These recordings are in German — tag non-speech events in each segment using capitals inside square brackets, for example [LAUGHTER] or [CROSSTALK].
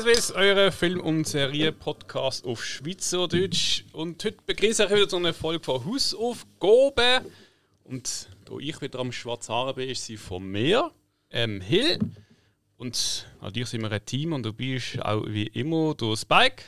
Sinneswiss, eure Film- und Serie-Podcast auf Schweizerdeutsch. Und heute begrüße ich wieder zu einer Folge von Hausaufgaben. Und da ich wieder am Schwarzhaaren bin, ist sie von mir, ähm, Hill. Und natürlich sind wir ein Team und du bist auch wie immer der Spike.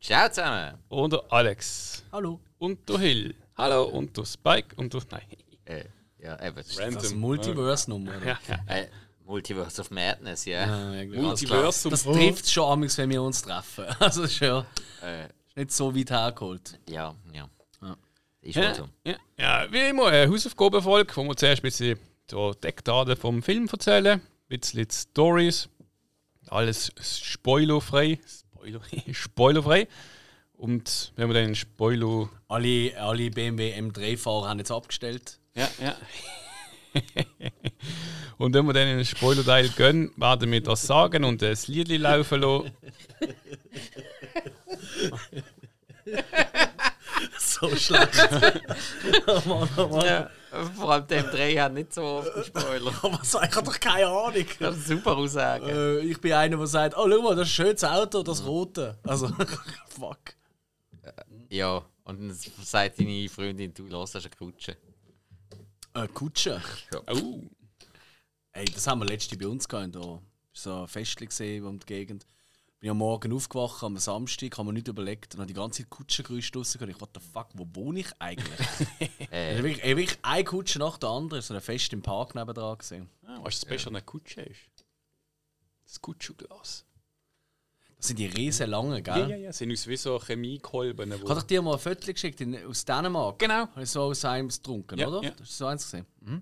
Ciao zusammen. Und der Alex. Hallo. Und der Hill. Hallo. Und der Spike und der. Nein. Äh, ja, eben. Das ist Random. Das Multiverse-Nummer. Ja, ja. äh, Multiverse of Madness, ja. Ja, irgendwie. Multiversum. Das trifft schon amigs, wenn wir uns treffen. [LAUGHS] Also ist ja Äh, nicht so weit hergeholt. ja, ja. Ja. Ist Ja, so. ja. ja, wie immer, eine Hausaufgabenfolge, wo wir zuerst ein bisschen die Deckdaten vom Film erzählen, ein bisschen Stories, alles spoilerfrei. Spoiler, [LAUGHS] spoilerfrei. Und wenn wir dann Spoiler. Alle, alle BMW M3-Fahrer haben jetzt abgestellt. Ja, ja. [LAUGHS] und wenn wir dann in den Spoiler-Teil gehen, werden wir das sagen und das Lied laufen lassen. [LAUGHS] So schlecht. [LAUGHS] oh Mann, oh Mann. Ja, vor allem dem Dreh hat nicht so oft einen Spoiler. Aber so, ich habe doch keine Ahnung. Das ist super Aussage. Äh, ich bin einer, der sagt: Oh, schau mal, das ist ein schönes Auto, das rote. Also, fuck. Ja, und dann sagt deine Freundin, du lässt eine Kutsche. Äh, Kutsche. Oh. Ey, das haben wir letzte bei uns gehabt. Da so ein Festchen gesehen um die Gegend. Bin am Morgen aufgewacht, am Samstag, haben wir nicht überlegt. Und habe die ganze Zeit Kutschengeräusche draussen gehört. Ich, what the fuck, wo wohne ich eigentlich? [LAUGHS] Äh, äh. wirklich, wirklich eine Kutsche nach der anderen. So ein Fest im Park nebendran gesehen. Ah, weißt du, das Beste an einer Kutsche ist? Das Kutschuglas. Das sind die riesen langen, gell? Ja, ja, ja. Das sind uns wie so Chemiekolben. Ich habe dir mal ein Foto geschickt in, aus Dänemark. Genau. Habe ich so aus einem getrunken, Ja, oder? ja. Das ist so eins gesehen. Die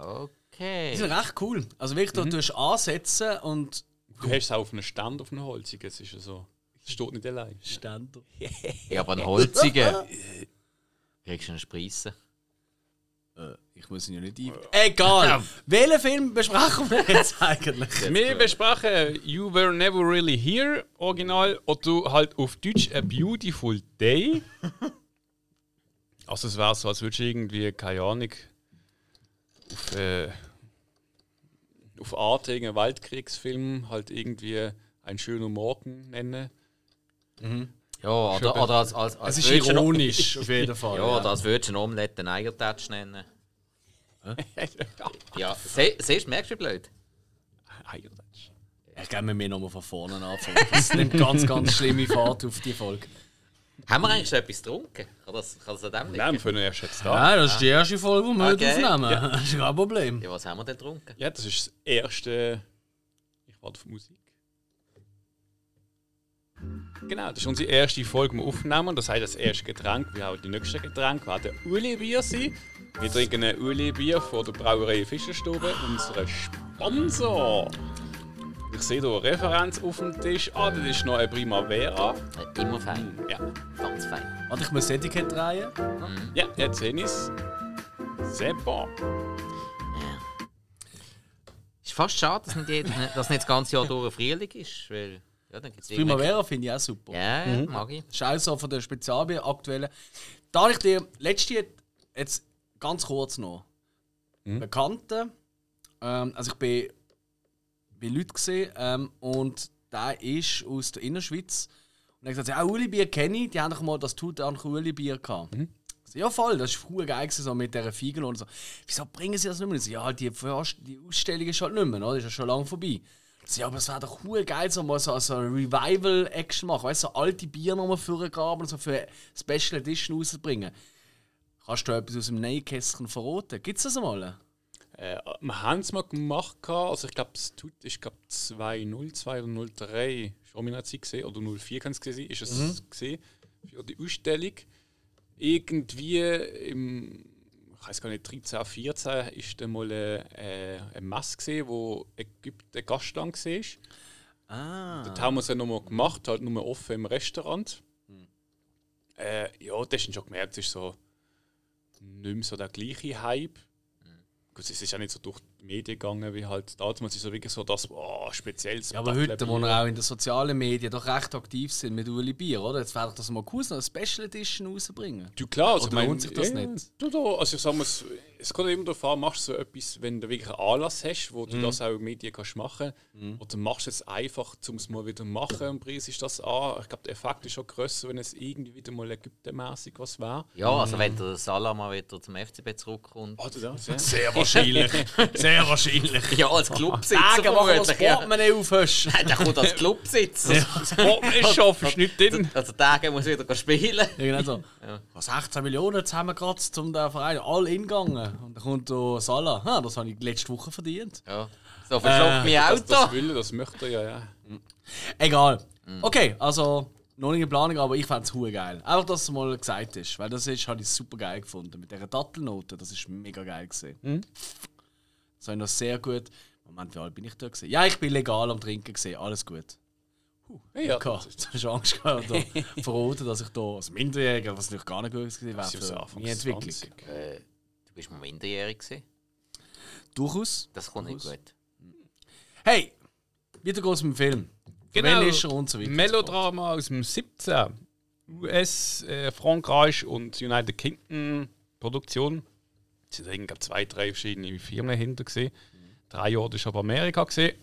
okay. sind recht cool. Also wirklich, du tust ansetzen und. Du hast es auch auf einem Stand auf einem Holzigen. Es ist ja so. Es steht nicht allein. Ständer. Ja, aber ein Holziger. [LAUGHS] Kriegst du einen Spreisen? Äh, ich muss ihn ja nicht ein. Egal! Welchen Film besprechen wir jetzt [LAUGHS] eigentlich? Wir besprechen You Were Never Really Here, Original, oder halt auf Deutsch A Beautiful Day. Also es wäre so, als würdest du irgendwie, keine Ahnung, auf, äh, auf Art irgendeinen Weltkriegsfilm halt irgendwie ein schöner Morgen nennen. Ja, oder, oder als, als, als Es ist ironisch, [LAUGHS] auf jeden Fall. Ja, oder als würdest du ein Omelette einen Eiertatsch nennen. [LAUGHS] Ja, se- siehst du, merkst du wie blöd? Eiertatsch. Ich glaube, wir müssen nochmal von vorne anfangen. Das nimmt ganz, ganz schlimme Fahrt auf die Folge. Haben wir eigentlich schon etwas getrunken? Kann das, kann das an dem liegen? Nein, wir können erst jetzt da. Ja, das ist die erste Folge, die wir heute Okay. aufnehmen. Das ist kein Problem. Ja, was haben wir denn getrunken? Ja, das ist das erste. Ich warte auf Musik. Genau, das ist unsere erste Folge, die wir aufnehmen. Das heißt, das erste Getränk, wie auch die nächsten Getränke, werden Uli-Bier sein. Wir trinken ein Uli-Bier von der Brauerei Fischerstube, unserer Sponsor. Ich sehe hier eine Referenz auf dem Tisch. Ah, das ist noch ein Primavera. Immer fein. Ja, Ganz fein. Warte, ich muss das Etikett drehen. ja jetzt sehe ich es. Sehr bon. Ist fast schade, dass nicht, dass nicht das ganze Jahr durch Frühling ist. Weil, ja, dann gibt's Primavera finde ich auch super. Ja, ja, mag ich. Das ist auch so von der Spezialbier aktuellen. Da ich dir letzte jetzt ganz kurz noch Bekannte, ähm, also ich bin bei Leuten gesehen ähm, und der ist aus der Innerschweiz und er hat gesagt, ja, Uli Bier kenne ich, die haben doch mal das Tut an Uli Bier gehabt. So, Ja, voll, das war cool geil gewesen, so mit dieser Fiegel und so. Wieso bringen sie das nicht mehr? Ich So, ja, die, die Ausstellung ist halt nicht mehr, oder? Das ist ja schon lange vorbei. Ja, aber es wäre doch cool geil, so mal so, so eine Revival-Action machen. Weißt du, so alte Bier nochmal vorgraben und so für Special Edition rauszubringen. Kannst du etwas aus dem Nähkästchen verraten? Gibt es das einmal? Äh, wir haben es mal gemacht, also ich glaube, es tut, ich glaube 202 oder 03, schon Zeit gesehen, oder 04 kann es gewesen sein, ist es gesehen, für die Ausstellung. Irgendwie im, ich weiß gar nicht, 13, 14 ist dann mal eine, äh, Messe gesehen, wo Ägypten Gastland war. Ah. Dort haben wir es ja nochmal gemacht, halt nur offen im Restaurant. Äh, ja, das hast du schon gemerkt, es ist so nicht mehr so der gleiche Hype. Gut, es ist ja nicht so durch die Medien gegangen wie halt damals. Ist so wirklich so das oh, spezielles Ja, aber heute, wo wir auch in den sozialen Medien doch recht aktiv sind mit Uli Bier, oder? Jetzt wäre doch das mal cool, so eine Special Edition rauszubringen. Du klar, also Oder ich meine, lohnt sich das ja, nicht? Du, du, also ich sag mal, es, es kommt immer darauf an, machst du so etwas, wenn du wirklich einen Anlass hast, wo du das auch in Medien kannst machen oder machst du es einfach, um es mal wieder machen und preisst das an. Ich glaube, der Effekt ist schon grösser, wenn es irgendwie wieder mal ägyptenmäßig was wäre. Ja, also wenn der Salah mal wieder zum FCB zurückkommt. Oder das, ja. Sehr wahrscheinlich. [LAUGHS] Sehr wahrscheinlich. Ja, als Clubsitzer Sagen vermutlich. Ja. Portemonnaie aufhast. [LAUGHS] Nein, der kommt als Clubsitzer. Ich schaffe es nicht drin. Also Tage muss wieder spielen. Ja, genau so. Was 16 Millionen zusammengekratzt, um den Verein all in gegangen. Und dann kommt da Salah. Ha, das habe ich letzte Woche verdient. Ja. So verschluckt mein Das, das Auto. will das möchte er ja. ja. Egal. Okay, also noch nicht in Planung, aber ich fände es hure geil. Einfach, dass es mal gesagt ist. Weil das ist, habe ich super geil gefunden. Mit dieser Dattelnote, das ist mega geil gesehen. Das habe ich noch sehr gut. Moment, wie alt bin ich da gesehen? Ja, ich bin legal am Trinken gesehen. Alles gut. ja Gehabt. Jetzt hast du Angst gehabt, oder [LAUGHS] verraten, dass ich da als Minderjähriger, was natürlich gar nicht gut gewesen wäre für meine Entwicklung. 20. Äh, du bist mal minderjährig gewesen. Durchaus. Das kommt nicht gut. Hey, wieder geht's mit dem Film. Genau. Ist er und so weiter. Melodrama aus dem 17. US, äh, Frankreich und United Kingdom Produktion. Es sind irgendwie zwei, drei verschiedene Firmen hinter gesehen. Drei Jahre ist aber Amerika gesehen.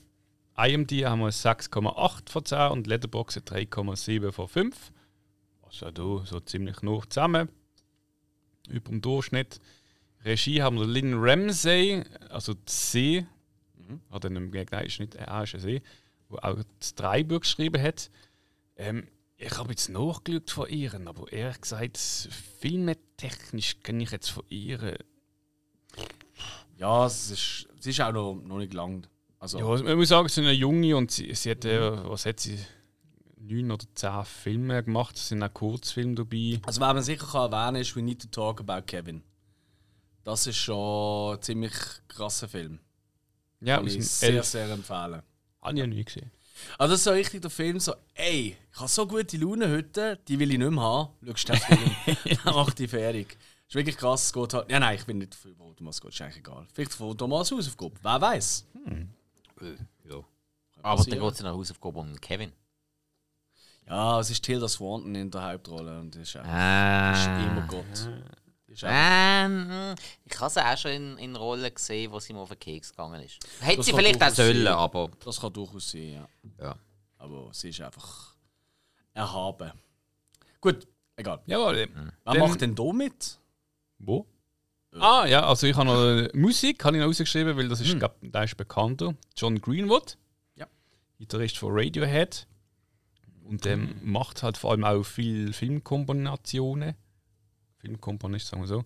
IMD haben wir 6,8 von 10 und Letterboxd 3,7 von 5. Also da so ziemlich noch zusammen. Über dem Durchschnitt. Regie haben wir Lynn Ramsey, also die See. Oder im Gegenteil ist nicht er ist ein See, wo auch das Drehbuch geschrieben hat. Ähm, ich habe jetzt nachgeschaut von ihr, aber ehrlich gesagt, filmetechnisch kenne ich jetzt von ihr. Ja, es ist, es ist auch noch, noch nicht lang. Also, Ja, man muss sagen, sie ist eine Junge und sie, sie hat, äh, was hat sie, neun oder zehn Filme gemacht. Es sind auch Kurzfilme dabei. also was man sicher kann erwähnen ist, We Need to Talk About Kevin. Das ist schon ein ziemlich krasser Film. Ja, Kann ich sehr, Elf. sehr empfehlen. Habe ich ja nie gesehen. Also das ist so richtig der Film so, ey, ich habe so gute Laune heute, die will ich nicht mehr haben. Schaust du den Film, [LAUGHS] dann mach die fertig. Ist wirklich krass, es geht halt... Ja nein, ich bin nicht für Thomas geht, ist eigentlich egal. Vielleicht von Thomas Hausaufgabe, wer weiß. Ja. Aber dann geht es nach Hausaufgabe um Kevin. Ja, es ist Tilda Swanton in der Hauptrolle und das ist, auch, Ah. das ist immer Gott. Ist Ähm, ich habe sie auch schon in, in Rollen gesehen, wo sie mal auf den Keks gegangen ist. Hätte Das sie vielleicht auch sollen, aber. das kann durchaus sein, ja. Ja. Aber sie ist einfach erhaben. Gut, egal. Jawohl. Wer macht denn da mit? Wo? Ah, ja, also ich habe noch äh, Musik, habe ich noch rausgeschrieben, weil das ist, glaub, der ist bekannter. John Greenwood. Ja. Gitarrist von Radiohead. Und ähm, macht halt vor allem auch viel Filmkombinationen. Filmkomponist, sagen wir so.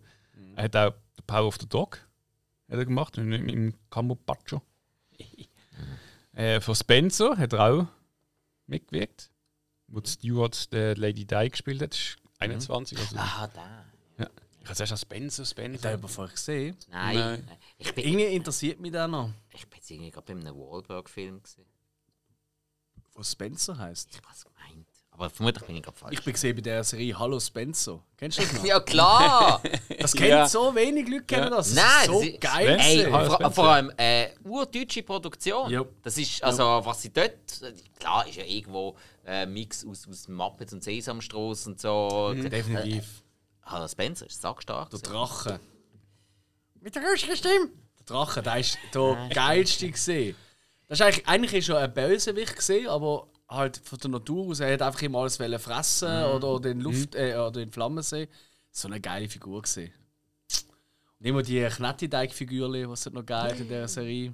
Er hat auch The Power of the Dog hat er gemacht, mit, mit dem Camopaccio. [LAUGHS] äh, von Spencer hat er auch mitgewirkt. Wo die Stewart der Lady Di gespielt hat. Ist 21. Also, Ah, da. Ich habe zuerst an Spencer, Ich habe Spencer. den bevor gesehen. Nein. Nein. Ich bin, Irgendwie interessiert mich der noch. ich bin jetzt irgendwie gerade bei einem Wahlberg-Film gesehen. Was Spencer heißt. Ich habe was gemeint. Aber vermutlich bin ich gerade falsch. Ich bin gesehen bei der Serie Hallo Spencer. Kennst du das noch? [LAUGHS] ja, klar! [LAUGHS] Das kennen Ja. so wenig Leute kennen das. Das Nein, ist so das ist- geil. Ey, gewesen. Hallo vor, vor allem äh, urdeutsche Produktion. Ja. Das ist, also, was sie dort. Klar, ist ja irgendwo äh, ein Mix aus, aus Muppets und Sesamstraße und so. Definitiv. Hallo Spencer ist sackstark. Der. Drache. Mit der größten Stimme. Der Drache, der ist der geilste gesehen. Das ist eigentlich, eigentlich ist er ein Bösewicht gesehen, aber halt von der Natur aus, er hat einfach immer alles wollen fressen oder, oder in Luft äh, oder in Flammen sehen. So eine geile Figur gesehen. Und immer die Knettideig-Figürchen, die es noch geil in dieser Serie.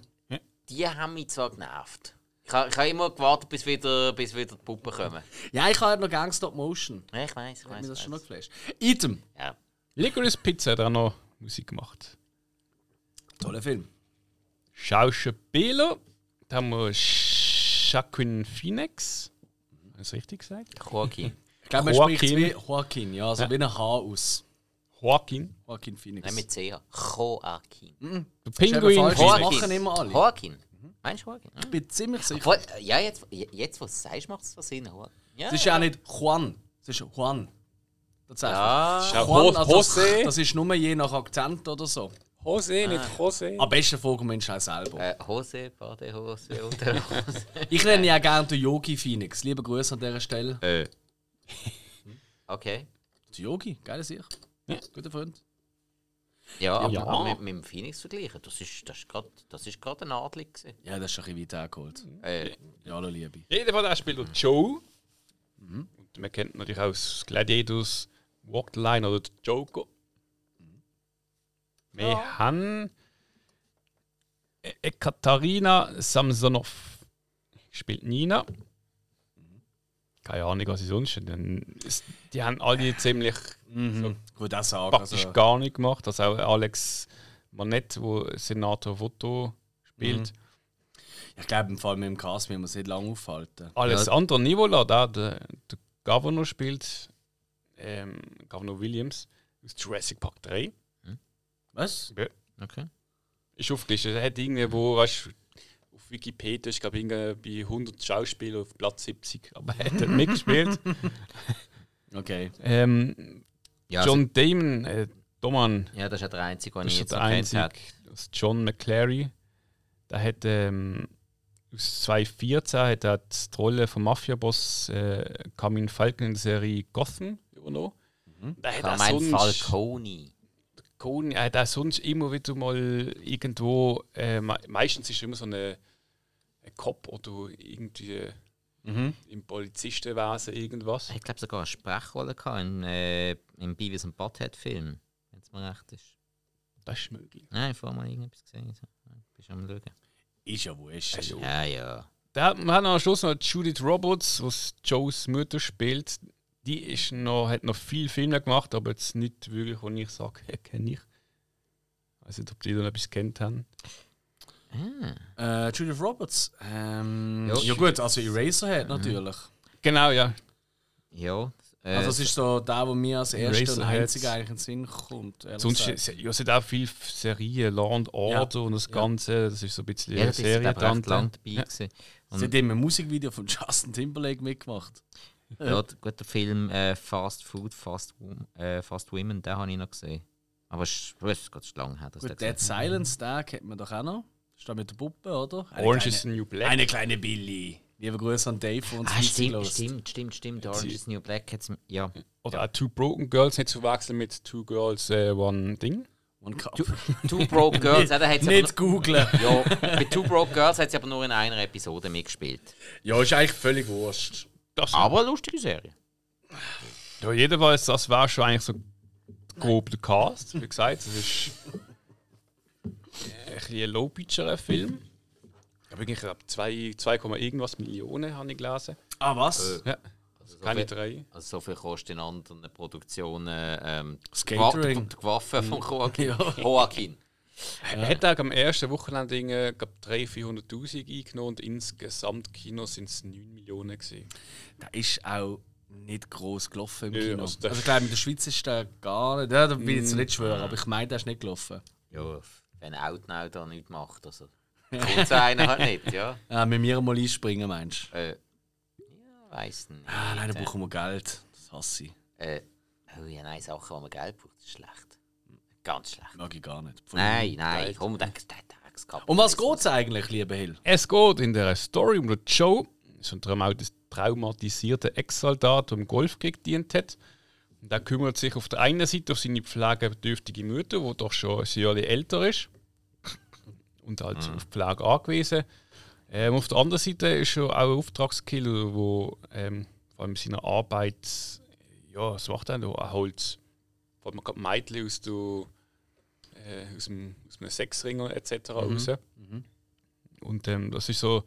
Die haben mich zwar genervt. Ich habe ich ha immer gewartet, bis wieder, bis wieder die Puppen kommen. Ja, ich habe noch gerne Stop Motion. Ja, ich weiß, ich weiß. mich das schon noch geflasht. Item. Ja. Licorice Pizza hat auch noch Musik gemacht. Toller Film. Schauspieler, da haben wir Joaquin Phoenix. Habe ich das richtig gesagt? Joaquin. Ich glaube, man Joaquin. spricht wie Joaquin, ja, also Ja. wie ein H aus. Joaquin. Joaquin Phoenix. Nein, mit CH. Joaquin. Der eben Pinguin. Joaquin. machen immer alle. Joaquin. Meinst du Joaquin? Ich bin ziemlich sicher. Voll- Ja, jetzt, jetzt wo du es sagst, macht es Sinn. Ja, Es ist ja auch nicht Juan, es ist Juan. Tatsächlich. ja. Ja, Juan, also das, Jose. das ist nur je nach Akzent oder so. Jose, nicht Jose. Am besten folgen Menschen auch selber. Äh, Hose, Badehose oder Hose. [LAUGHS] Ich nenne ja gerne den Yogi Phoenix. Liebe Grüße an dieser Stelle. äh. Okay. Der Yogi, geiler Sicht. Ja. Guter Freund. Ja, aber, Ja. aber mit, mit dem Phoenix vergleichen, das ist, das ist gerade das ist gerade ein Adlig gewesen. Ja, das ist schon ein bisschen weit hergeholt. Äh, Ja, hallo Liebe. Jedenfalls der spielt der Joe. Und man kennt natürlich aus Gladiators Walk the Line oder den Joker. Wir haben E- Ekaterina Samsonov. Spielt Nina. Keine Ahnung, was sie sonst. Dann Die haben alle ziemlich Mhm. Sagen. praktisch Also, gar nicht gemacht. Also auch Alex Manett, wo Senator Voto spielt. ich glaube, im Fall mit dem Cast müssen wir uns nicht lange aufhalten. Alles Ja. andere Nivola, da der, der Governor spielt, ähm, Governor Williams aus Jurassic Park 3. Was? okay. Ist aufgelistet. Er hat irgendwie, wo, weißt, Wikipedia, ich glaube, irgendwie bei 100 Schauspielern auf Platz 70, aber er hat dort mitgespielt. [LAUGHS] Okay. ähm, Ja, also, John Damon, äh, Doman, ja, das ist ja der einzige, den ich ist jetzt erkannt habe. das ist John McClary. Der hat ähm, aus 2014 hat er die Rolle vom Mafia-Boss äh, Carmine Falcon in der Serie Gotham übernommen. Der hat mein sonst- Falcone. Cohen, er hat auch sonst immer wieder mal irgendwo, äh, me- meistens ist er immer so eine, ein Cop oder irgendwie Mhm. im Polizistenwesen irgendwas. Ich glaube sogar eine Sprechrolle gehabt in, äh, im Beavis und Butthead-Film, wenn es mir recht ist. Das ist möglich. Nein, ich habe mal irgendetwas gesehen. So. Bist am Schauen. Ist ja wurscht. Ja, ja. Da hat man am Schluss noch Judith Roberts, was Joes Mutter spielt. Die ist noch, hat noch viel Filme gemacht, aber jetzt nicht wirklich, wo ich sage, [LAUGHS] kenne ich. Ich weiß nicht, ob die da noch etwas kennt haben. Ah. Äh, Judith Roberts. Ähm, [LAUGHS] Ja. ja. gut, also Eraserhead natürlich. Genau, ja. Ja. Äh, Also das ist so der, wo mir als erster und einziger eigentlich in den Sinn kommt. Sonst gesagt. ja, es sind auch viele Serien, Law and Order und das Ja. Ganze. Das ist so ein bisschen ja, Serie lang dabei. Ja. Sie hat eben ein Musikvideo von Justin Timberlake mitgemacht. Ja, der gute Film äh, Fast Food, Fast, äh, Fast Women, den habe ich noch gesehen. Aber es ist, es ist ganz lang her. dass Gut, der Dead. Silence, den kennt man doch auch noch. Ist da mit der Puppe, oder? Eine Orange kleine, is the New Black. Eine kleine Billy. Liebe Grüße an Dave, der uns Ah, stimmt, stimmt, stimmt, stimmt. Orange is the New Black hat's, ja. Oder auch Two Broken Girls, nicht zu verwechseln mit Two Girls, äh, One Ding. One Cup. Two Broke [LAUGHS] Girls, ja, da hat's aber Nicht googlen. Ja, bei Two Broke Girls hat sie aber nur in einer Episode mitgespielt. Ja, ist eigentlich völlig wurscht. Das Aber eine lustige Serie. Ja, jedenfalls, das war schon eigentlich so grob der Cast. Wie gesagt, es ist ein bisschen ein low-pitcherer Film. Ich glaube, ich glaube 2, 2, irgendwas Millionen habe ich gelesen. Ah, was? Ja, Also so keine viel, drei. also so viel kostet in anderen Produktionen ähm, Das die Waffe von Joaquin. [LAUGHS] Ja. Joaquin. Er hat auch am ersten Wochenende irgendwie, glaub, 300.000, 400.000 eingenommen und insgesamt Kinos sind es 9 Millionen gewesen. Der ist auch nicht gross gelaufen im Ja, Kino. also Also, ich glaube, in der Schweiz ist der gar nicht. Ja, da will ich Mm. jetzt nicht schwören, aber ich meine, der ist nicht gelaufen. Ja, wenn Outnow da nichts macht, also. [LAUGHS] Kommt so einer halt nicht, ja. Ah, mit mir mal einspringen, meinst du? Äh, ja, weiss nicht. Ah, nein, da brauchen wir Geld. Das hasse ich. Äh, oh ja, nein, Sachen, wo man Geld braucht, ist schlecht. Ganz schlecht. Mag ich gar nicht. Von Nein, nein, komm, der Tageskapitalismus. Um was geht es eigentlich, lieber Hill? Es geht in der Story um den Joe, so ein traumatisierter Ex-Soldat, der im Golfkrieg gedient hat. Und der kümmert sich auf der einen Seite auf seine pflegebedürftige Mutter, die doch schon ein Jahr älter ist. Und halt auf Pflege angewiesen. Ähm, auf der anderen Seite ist er auch ein Auftragskiller, der ähm, vor allem seiner Arbeit, ja, was macht er da? Er holt vor allem gerade Mädchen aus, der, äh, aus, dem, aus einem Sexringer etc. raus. Und ähm, das ist so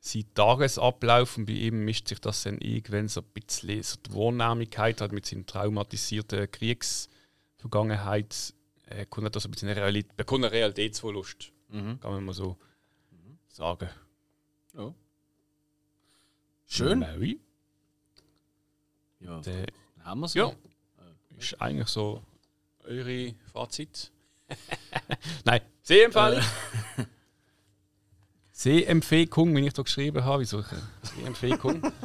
sein Tagesablauf und bei ihm mischt sich das dann irgendwann so ein bisschen so die Wahrnehmlichkeit hat mit seiner traumatisierten Kriegsvergangenheit äh, kommt das ein bisschen eine Realität, bekommt eine Realitätsverlust, Mhm. kann man mal so sagen. Schön. Mary, Ja, dann haben wir es. Ja. ist eigentlich so eure Fazit. [LAUGHS] Nein, Sehempfehlung. [LAUGHS] Sehempfehlung, wie ich da geschrieben habe. Wieso? Sehempfehlung. [LAUGHS]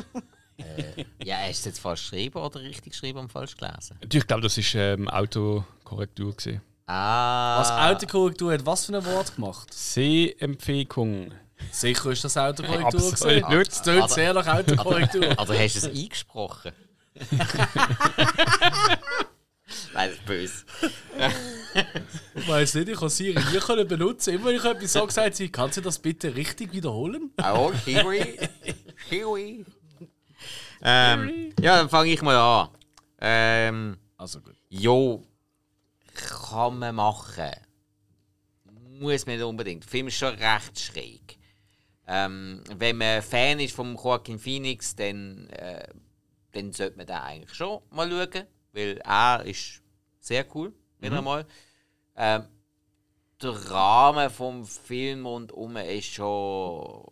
Ja, hast du es jetzt falsch geschrieben oder richtig geschrieben und falsch gelesen? Ich glaube, das war ähm, Autokorrektur. Gewesen. Ah. Was Autokorrektur hat was für ein Wort gemacht? Sehempfehlung. Sicher ist das Autokorrektur gewesen. Es tönt sehr nach Autokorrektur. [LAUGHS] Also hast du es eingesprochen? [LAUGHS] Nein, das ist böse. Ich weiß nicht, ich kann Siri nie können benutzen. Immer wenn ich etwas sage, sagt sie, kannst du das bitte richtig wiederholen? Oh, Siri. Siri. Ähm, ja, dann fange ich mal an. Ähm, Also gut. jo, kann man machen. Muss man nicht unbedingt. Der Film ist schon recht schräg. Ähm, wenn man Fan ist von Joaquin Phoenix, dann, äh, dann sollte man den eigentlich schon mal schauen, weil er ist sehr cool, wieder mal. Ähm, der Rahmen vom Film und um ist schon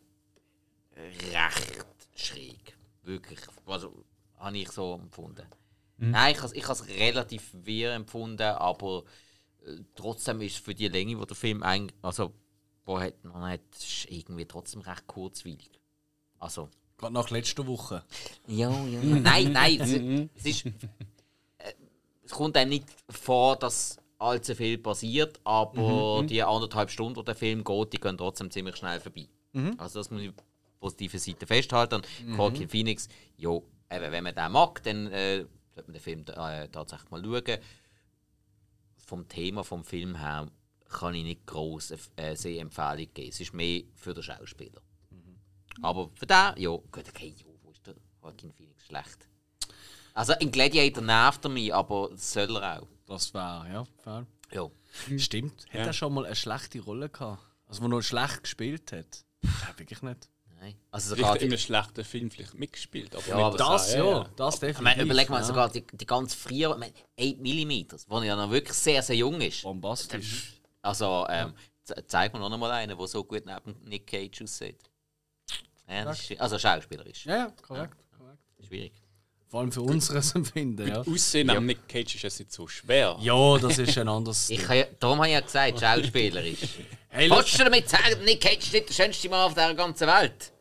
recht schräg. Wirklich. Also, habe ich so empfunden. Nein, ich habe ich es relativ wirr empfunden, aber äh, trotzdem ist für die Länge, die der Film eigentlich, also, wo hat, man hat, ist irgendwie trotzdem recht kurzweilig. Also, Gerade nach letzter Woche. ja, ja. [LAUGHS] nein, nein, es, es ist, äh, es kommt einem nicht vor, dass allzu viel passiert, aber die anderthalb Stunden, die der Film geht, die gehen trotzdem ziemlich schnell vorbei. Also das muss ich auf der positiven Seite festhalten. Und Joaquin Phoenix, ja, eben, wenn man den mag, dann äh, sollte man den Film äh, tatsächlich mal schauen. Vom Thema vom Film her kann ich nicht groß eine äh, Sehempfehlung geben. Es ist mehr für den Schauspieler. Aber für den, ja, gut, okay, ja, wo ist der Joaquin Phoenix schlecht? Also in Gladiator nervt er mich, aber das soll er auch. Das war, ja, fair. Ja. Stimmt. Hat Ja. er schon mal eine schlechte Rolle gehabt? Also, wo er noch schlecht gespielt hat? Ja, wirklich nicht. Nein. Also sogar Vielleicht in einem schlechten Film vielleicht mitgespielt. Aber Ja, nicht aber Das, ja, ja. das ich definitiv. meine, überleg mal, ja. sogar die, die ganz ich meine, 8 mm, wo ja noch wirklich sehr, sehr jung ist. Bombastisch. Also, ähm, ze- zeig mir noch einmal einen, der so gut neben Nick Cage aussieht. Ja, das ist, also schauspielerisch. Ja, ja, korrekt. korrekt. Schwierig. Vor allem für unseres [LAUGHS] Empfinden, ja. Aussehen am Nick Cage ist es nicht so schwer. Ja, das ist ein anderes. [LAUGHS] Ich ja, darum habe ich ja gesagt, schauspielerisch. [LAUGHS] Hey, Wolltest du damit sagen, Nick Cage ist nicht der schönste Mann auf der ganzen Welt?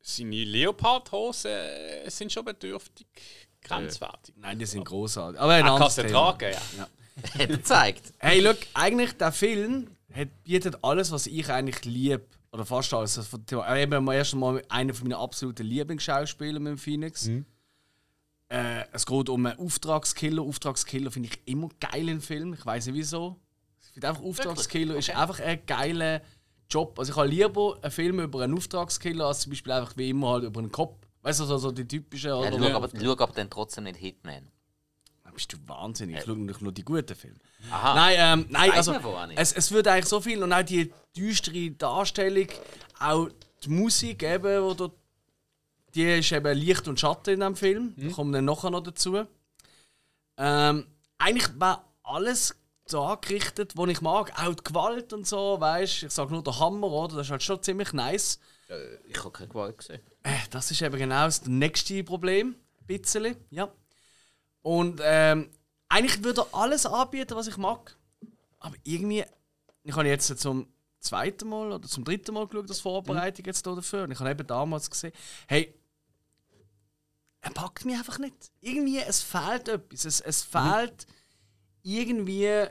Seine Leopardhosen sind schon bedürftig grenzwertig. Nein, die sind großartig. Aber ein Er kann anderes sie Thema. tragen, ja. Hat er gezeigt. Hey, look, eigentlich der Film hat, bietet alles, was ich eigentlich liebe. Oder fast alles. Also äh, eben am ersten Mal einer von meinen absoluten Lieblingsschauspieler mit dem Phoenix. Äh, es geht um einen Auftragskiller. Auftragskiller finde ich immer geil im Film. Ich weiß nicht wieso. Ich finde einfach, Auftragskiller ist einfach ein geiler Job. Also ich habe lieber einen Film über einen Auftragskiller als zum Beispiel einfach wie immer halt über einen Kopf. Weißt du, so, so die typischen. Ja, schau, aber, schau aber dann trotzdem nicht Hitman. Bist du wahnsinnig. Ich schaue doch nur die guten Filme. Aha. Nein, ähm, nein also es, es wird eigentlich so viel und auch die düstere Darstellung, auch die Musik eben, wo die ist eben Licht und Schatten in dem Film. Da kommen dann nachher noch dazu. Ähm, eigentlich war alles da gerichtet, was ich mag. Auch die Gewalt und so, weißt Ich sage nur der Hammer, oder? Das ist halt schon ziemlich nice. Ich habe keine Gewalt gesehen. Äh, Das ist eben genau das nächste Problem. Ein bisschen, ja. Und ähm, eigentlich würde er alles anbieten, was ich mag. Aber irgendwie, ich habe jetzt zum zweiten Mal oder zum dritten Mal geschaut, das Vorbereitung jetzt hier dafür. Und ich habe eben damals gesehen, hey, er packt mich einfach nicht. Irgendwie, es fehlt etwas. Es, es fehlt irgendwie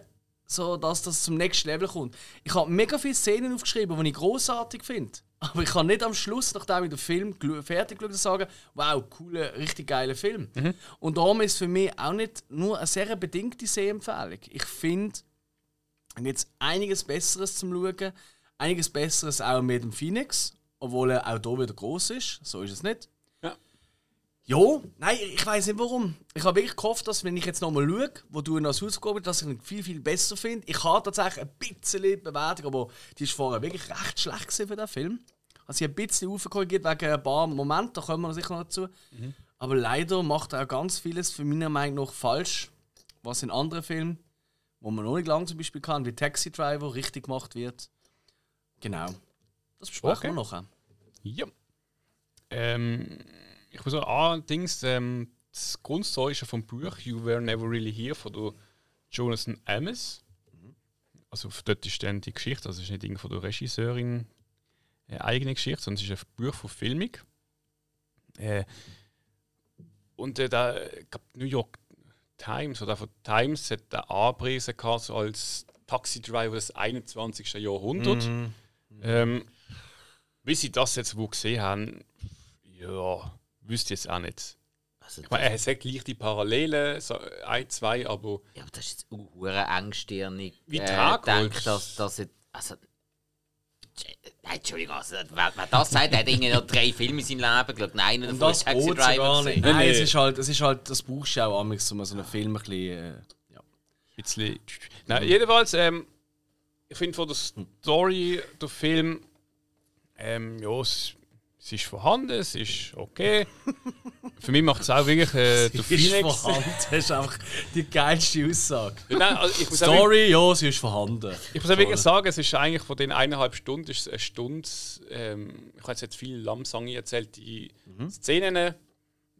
so, dass das zum nächsten Level kommt. Ich habe mega viele Szenen aufgeschrieben, die ich großartig finde. Aber ich kann nicht am Schluss, nachdem ich den Film fertig geschaut habe, sagen, wow, cooler, richtig geiler Film. Und darum ist für mich auch nicht nur eine sehr bedingte Sehempfehlung. Ich finde, jetzt einiges Besseres zum Schauen, einiges Besseres auch mit dem Phoenix, obwohl er auch hier wieder groß ist. So ist es nicht. Ja. Nein, ich weiß nicht warum. Ich habe wirklich gehofft, dass wenn ich jetzt nochmal schaue, wo du ihn als Hausaufgabe dass ich ihn viel, viel besser finde. Ich habe tatsächlich ein bisschen Bewertung, aber die ist vorher wirklich recht schlecht für den Film. Also ich habe ein bisschen aufkorrigiert wegen ein paar Momenten, da kommen wir sicher noch dazu. Aber leider macht er auch ganz vieles für meiner Meinung nach falsch, was in anderen Filmen, wo man noch nicht lange zum Beispiel kann, wie Taxi Driver, richtig gemacht wird. Genau. Das besprechen Okay. wir nachher. Ja. Ähm, ich muss auch allerdings, ähm, das ja vom Buch You Were Never Really Here von der Jonathan Amis. Also dort ist dann die Geschichte, also es ist nicht von der Regisseurin eine eigene Geschichte, sondern es ist ein Buch von Filmung. Äh, und äh, da, glaub, New York Times oder von Times hat der angepriesen so als Taxi-Driver des 21. Jahrhunderts. Ähm, wie sie das jetzt wo gesehen haben, ja, wüsste ich jetzt auch nicht. Also, Ich meine, er sagt gleich die Parallelen, so ein, zwei, aber ja, aber das ist jetzt hure engstirnig. Wie äh, Tag dass das jetzt. Also, Nein, Entschuldigung, also, wer, wer das sagt, der hat irgendwie noch drei Filme in seinem Leben geschaut. Nein, Und das ist Taxi geht gar Driver nicht. Nein, es ist halt, es ist halt, das brauchst du auch amigs, um so einen Film ein bisschen, äh, ja. bisschen. Nein, jedenfalls, ähm, ich finde von der Story, der Film, ähm, ja, es, es ist vorhanden, es ist okay. Für mich macht es auch wirklich äh, der ist Phoenix. vorhanden. Das ist einfach die geilste Aussage. Nein, also wirklich- Story, ja, sie ist vorhanden. Ich muss auch wirklich sagen, es ist eigentlich von den eineinhalb Stunden ist es eine Stunde. Ähm, ich habe jetzt viel Lamsange erzählt, die Szenen.